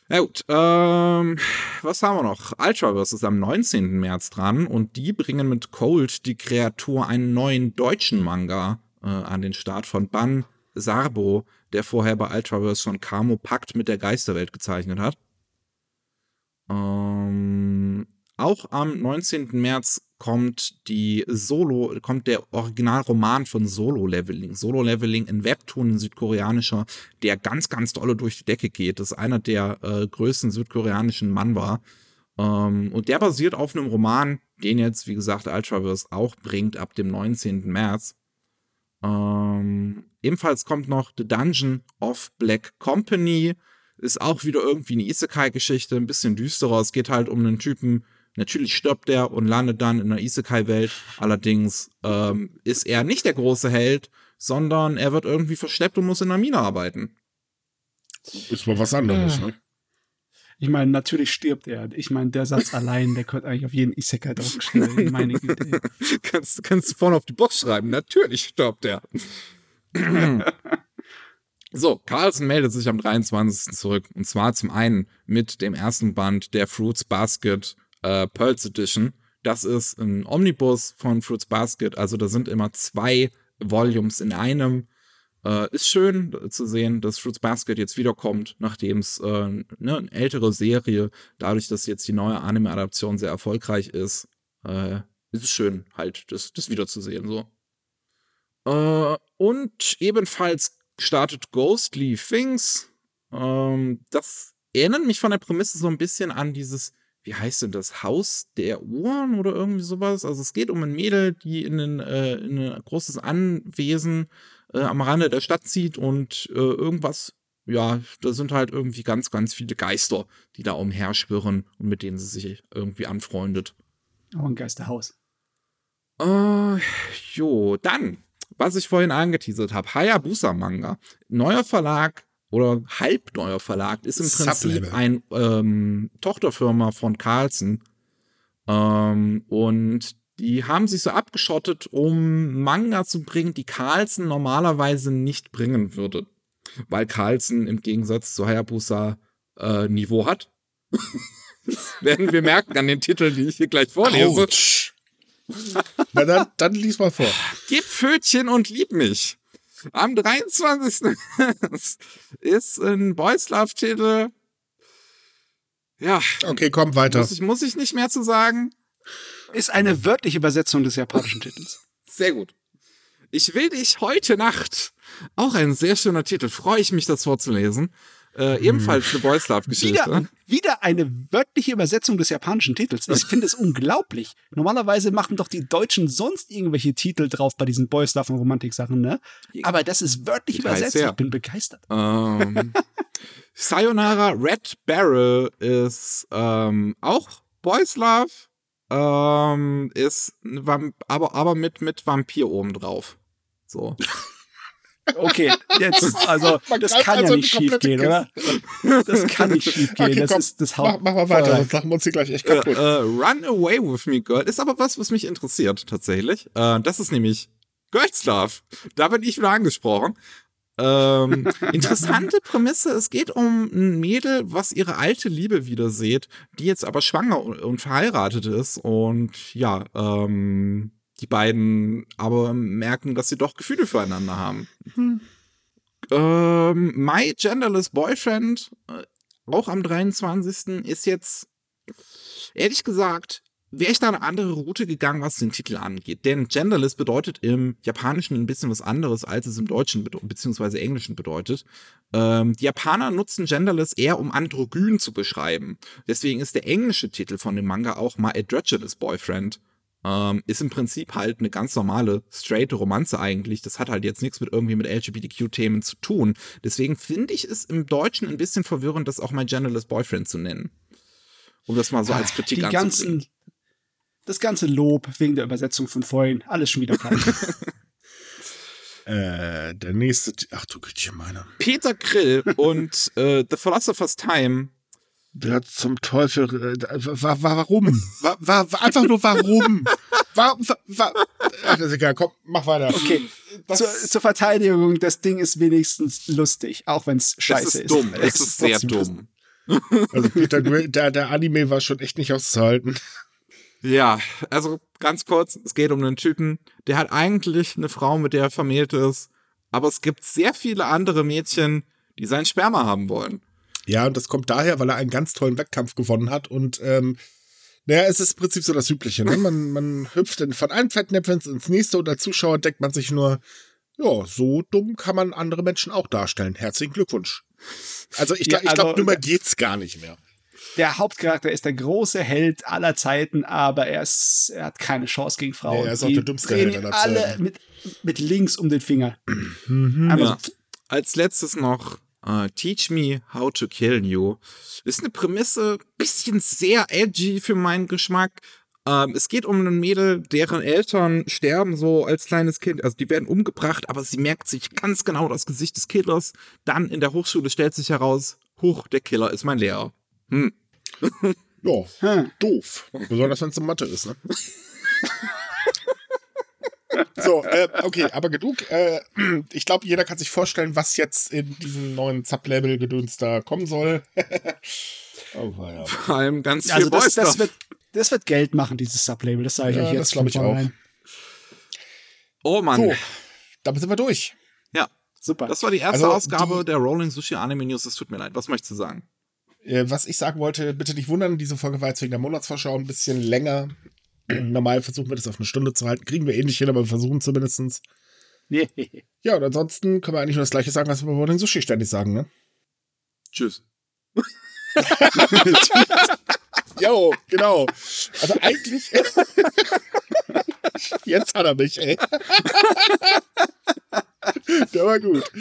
Na gut, ähm, was haben wir noch? Ultraverse ist am 19. März dran und die bringen mit Cold die Kreatur einen neuen deutschen Manga äh, an den Start von Ban Sarbo, der vorher bei Ultraverse schon Kamo Pakt mit der Geisterwelt gezeichnet hat. Ähm, auch am 19. März kommt die Solo, kommt der Originalroman von Solo Leveling. Solo Leveling in Webtoon, ein südkoreanischer, der ganz, ganz dolle durch die Decke geht. Das ist einer der äh, größten südkoreanischen Manhwa. Ähm, und der basiert auf einem Roman, den jetzt, wie gesagt, Ultraverse auch bringt ab dem 19. März. Ähm, ebenfalls kommt noch The Dungeon of Black Company. Ist auch wieder irgendwie eine Isekai-Geschichte, ein bisschen düsterer. Es geht halt um einen Typen, natürlich stirbt der und landet dann in einer Isekai-Welt. Allerdings ähm, ist er nicht der große Held, sondern er wird irgendwie verschleppt und muss in einer Mine arbeiten. Ist mal was anderes, Ah. ne? Ich meine, natürlich stirbt er. Ich meine, der Satz allein, der könnte eigentlich auf jeden Isekai draufgeschrieben. Meine Güte. kannst, kannst du vorne auf die Box schreiben. Natürlich stirbt er. so, Carlsen meldet sich am 23. zurück. Und zwar zum einen mit dem ersten Band der Fruits Basket äh, Pearls Edition. Das ist ein Omnibus von Fruits Basket. Also da sind immer zwei Volumes in einem. Äh, ist schön zu sehen, dass Fruits Basket jetzt wiederkommt, nachdem es äh, ne, eine ältere Serie, dadurch, dass jetzt die neue Anime-Adaption sehr erfolgreich ist, äh, ist es schön, halt, das, das wiederzusehen, so. Äh, und ebenfalls startet Ghostly Things. Ähm, das erinnert mich von der Prämisse so ein bisschen an dieses, wie heißt denn das, Haus der Uhren oder irgendwie sowas. Also es geht um ein Mädel, die in ein, äh, in ein großes Anwesen äh, am Rande der Stadt zieht und äh, irgendwas, ja, da sind halt irgendwie ganz, ganz viele Geister, die da umherschwirren und mit denen sie sich irgendwie anfreundet. Oh, ein Geisterhaus. Äh, jo, dann, was ich vorhin angeteasert habe, Hayabusa Manga, neuer Verlag oder halbneuer Verlag, ist im Prinzip Sublabel. ein ähm, Tochterfirma von Carlsen. Ähm, und die haben sich so abgeschottet, um Manga zu bringen, die Carlsen normalerweise nicht bringen würde. Weil Carlsen im Gegensatz zu Hayabusa äh, Niveau hat. das werden wir merken an den Titeln, die ich hier gleich vorlese. Na dann, dann lies mal vor. Gib Pfötchen und lieb mich. Am 23. ist ein Boys Love Titel. Ja, Okay, komm weiter. muss ich, muss ich nicht mehr zu sagen. Ist eine wörtliche Übersetzung des japanischen Titels. Sehr gut. Ich will dich heute Nacht. Auch ein sehr schöner Titel. Freue ich mich, das vorzulesen. Äh, ebenfalls eine Boys Love Geschichte. Wieder, wieder eine wörtliche Übersetzung des japanischen Titels. Ich finde es unglaublich. Normalerweise machen doch die Deutschen sonst irgendwelche Titel drauf bei diesen Boys Love und Romantik-Sachen, ne? Aber das ist wörtlich Details übersetzt. Ich bin begeistert. Ähm, Sayonara Red Barrel ist ähm, auch Boys Love. Ähm, ist aber, aber mit, mit Vampir oben drauf. So. Okay, jetzt, also, Man das kann also ja nicht schief gehen, oder? Das kann nicht schief gehen. Okay, das komm, ist das Mach, Haupt. mach mal weiter, sonst lachen wir uns hier gleich echt Äh, kaputt. äh, Run Away With Me Girl ist aber was, was mich interessiert, tatsächlich. Äh, das ist nämlich Girls Love. Da bin ich wieder angesprochen. Ähm, interessante Prämisse. Es geht um ein Mädel, was ihre alte Liebe wieder sieht, die jetzt aber schwanger und, verheiratet ist. Und ja, ähm, die beiden aber merken, dass sie doch Gefühle füreinander haben. Ähm, My Genderless Boyfriend, äh, auch am 23. ist jetzt, ehrlich gesagt, wäre ich da eine andere Route gegangen, was den Titel angeht. Denn Genderless bedeutet im Japanischen ein bisschen was anderes, als es im Deutschen beziehungsweise Englischen bedeutet. Ähm, die Japaner nutzen Genderless eher, um androgyn zu beschreiben. Deswegen ist der englische Titel von dem Manga auch My Androgynous Boyfriend. Ähm, ist im Prinzip halt eine ganz normale, straight Romanze eigentlich. Das hat halt jetzt nichts mit irgendwie mit LGBTQ-Themen zu tun. Deswegen finde ich es im Deutschen ein bisschen verwirrend, das auch My Genderless Boyfriend zu nennen. Um das mal so als Kritik Die ganzen, das ganze Lob wegen der Übersetzung von vorhin, alles schon wieder platt. Äh, der nächste. Ach du Gütchen, meine. Peter Krill und äh, The Philosopher's Time. Wer zum Teufel. Äh, wa, wa, warum? Wa, wa, wa, einfach nur warum? Wa, wa, wa, ach, ist egal, komm, mach weiter. Okay, zur, zur Verteidigung, das Ding ist wenigstens lustig, auch wenn es scheiße ist dumm. ist. Es ist sehr dumm. Also Peter Grill, der, der Anime war schon echt nicht auszuhalten. Ja, also ganz kurz, es geht um einen Typen, der hat eigentlich eine Frau, mit der er vermählt ist, aber es gibt sehr viele andere Mädchen, die sein Sperma haben wollen. Ja, und das kommt daher, weil er einen ganz tollen Wettkampf gewonnen hat. Und ähm, naja, es ist im Prinzip so das Übliche. Ne? Man, man hüpft dann von einem Fettnäpfchen ins nächste und als Zuschauer denkt man sich nur, ja, so dumm kann man andere Menschen auch darstellen. Herzlichen Glückwunsch. Also ich, Ja, ich glaube, also- dümmer geht's gar nicht mehr. Der Hauptcharakter ist der große Held aller Zeiten, aber er, ist, er hat keine Chance gegen Frauen. Nee, er ist auch der dümmste Held aller alle Zeiten. mit, mit links um den Finger. Mhm. Ja. so, Als letztes noch äh, Teach Me How to Kill You. Ist eine Prämisse, bisschen sehr edgy für meinen Geschmack. Ähm, es geht um ein Mädel, deren Eltern sterben so als kleines Kind. Also die werden umgebracht, aber sie merkt sich ganz genau das Gesicht des Killers. Dann in der Hochschule stellt sich heraus, huch, der Killer ist mein Lehrer. Hm. Ja, hm. doof. Besonders wenn es in Mathe ist, ne? So, äh, okay, aber genug. Äh, ich glaube, jeder kann sich vorstellen, was jetzt in diesem neuen Sublabel-Gedöns da kommen soll. oh, ja. Vor allem ganz viel Also das, das, wird, das wird Geld machen, dieses Sublabel. Das sage ich Ja, euch das jetzt glaub ich von vornherein. Oh Mann. So, damit sind wir durch. Ja, Super. das war die erste Also, Ausgabe die- der Rolling Sushi Anime News. Es tut mir leid. Was möchtest du sagen? Äh, was ich sagen wollte, bitte nicht wundern, diese Folge war jetzt wegen der Monatsvorschau ein bisschen länger. Normal versuchen wir das auf eine Stunde zu halten. Kriegen wir eh nicht hin, aber wir versuchen zumindest. Nee. Ja, und ansonsten können wir eigentlich nur das Gleiche sagen, was wir bei Rolling Sushi ständig sagen, ne? Tschüss. Jo, genau. Also eigentlich. Jetzt hat er mich, ey. Der war gut.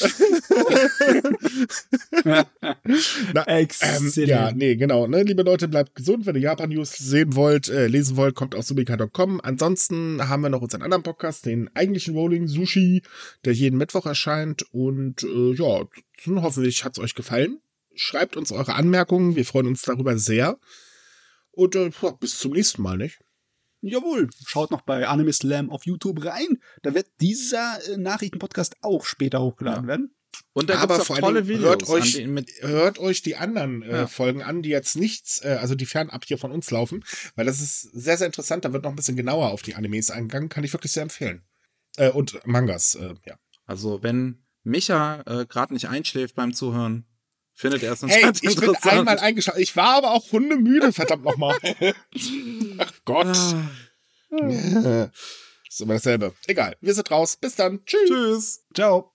Na, ähm, ja, nee, genau. Ne, liebe Leute, bleibt gesund. Wenn ihr Japan-News sehen wollt, äh, lesen wollt, kommt auf subika.com. Ansonsten haben wir noch unseren anderen Podcast, den eigentlichen Rolling Sushi, der jeden Mittwoch erscheint. Und äh, ja, hoffentlich hat's euch gefallen. Schreibt uns eure Anmerkungen. Wir freuen uns darüber sehr. Und äh, bis zum nächsten Mal, nicht? Jawohl, schaut noch bei Anime Slam auf YouTube rein. Da wird dieser äh, Nachrichtenpodcast auch später hochgeladen Ja. werden. Und da Aber gibt's vor tolle Videos. hört euch- an denen mit, Hört euch die anderen äh, Ja. Folgen an, die jetzt nichts, äh, also die fernab hier von uns laufen, weil das ist sehr, sehr interessant. Da wird noch ein bisschen genauer auf die Animes eingegangen. Kann ich wirklich sehr empfehlen. Äh, und Mangas, äh, ja. also wenn Micha äh, gerade nicht einschläft beim Zuhören, findet er es Hey, anscheinend ich bin einmal eingeschlafen. Ich war aber auch hundemüde, verdammt nochmal. Ach Gott. Ah, ist immer dasselbe. Egal, wir sind raus. Bis dann. Tschüss. Tschüss. Ciao.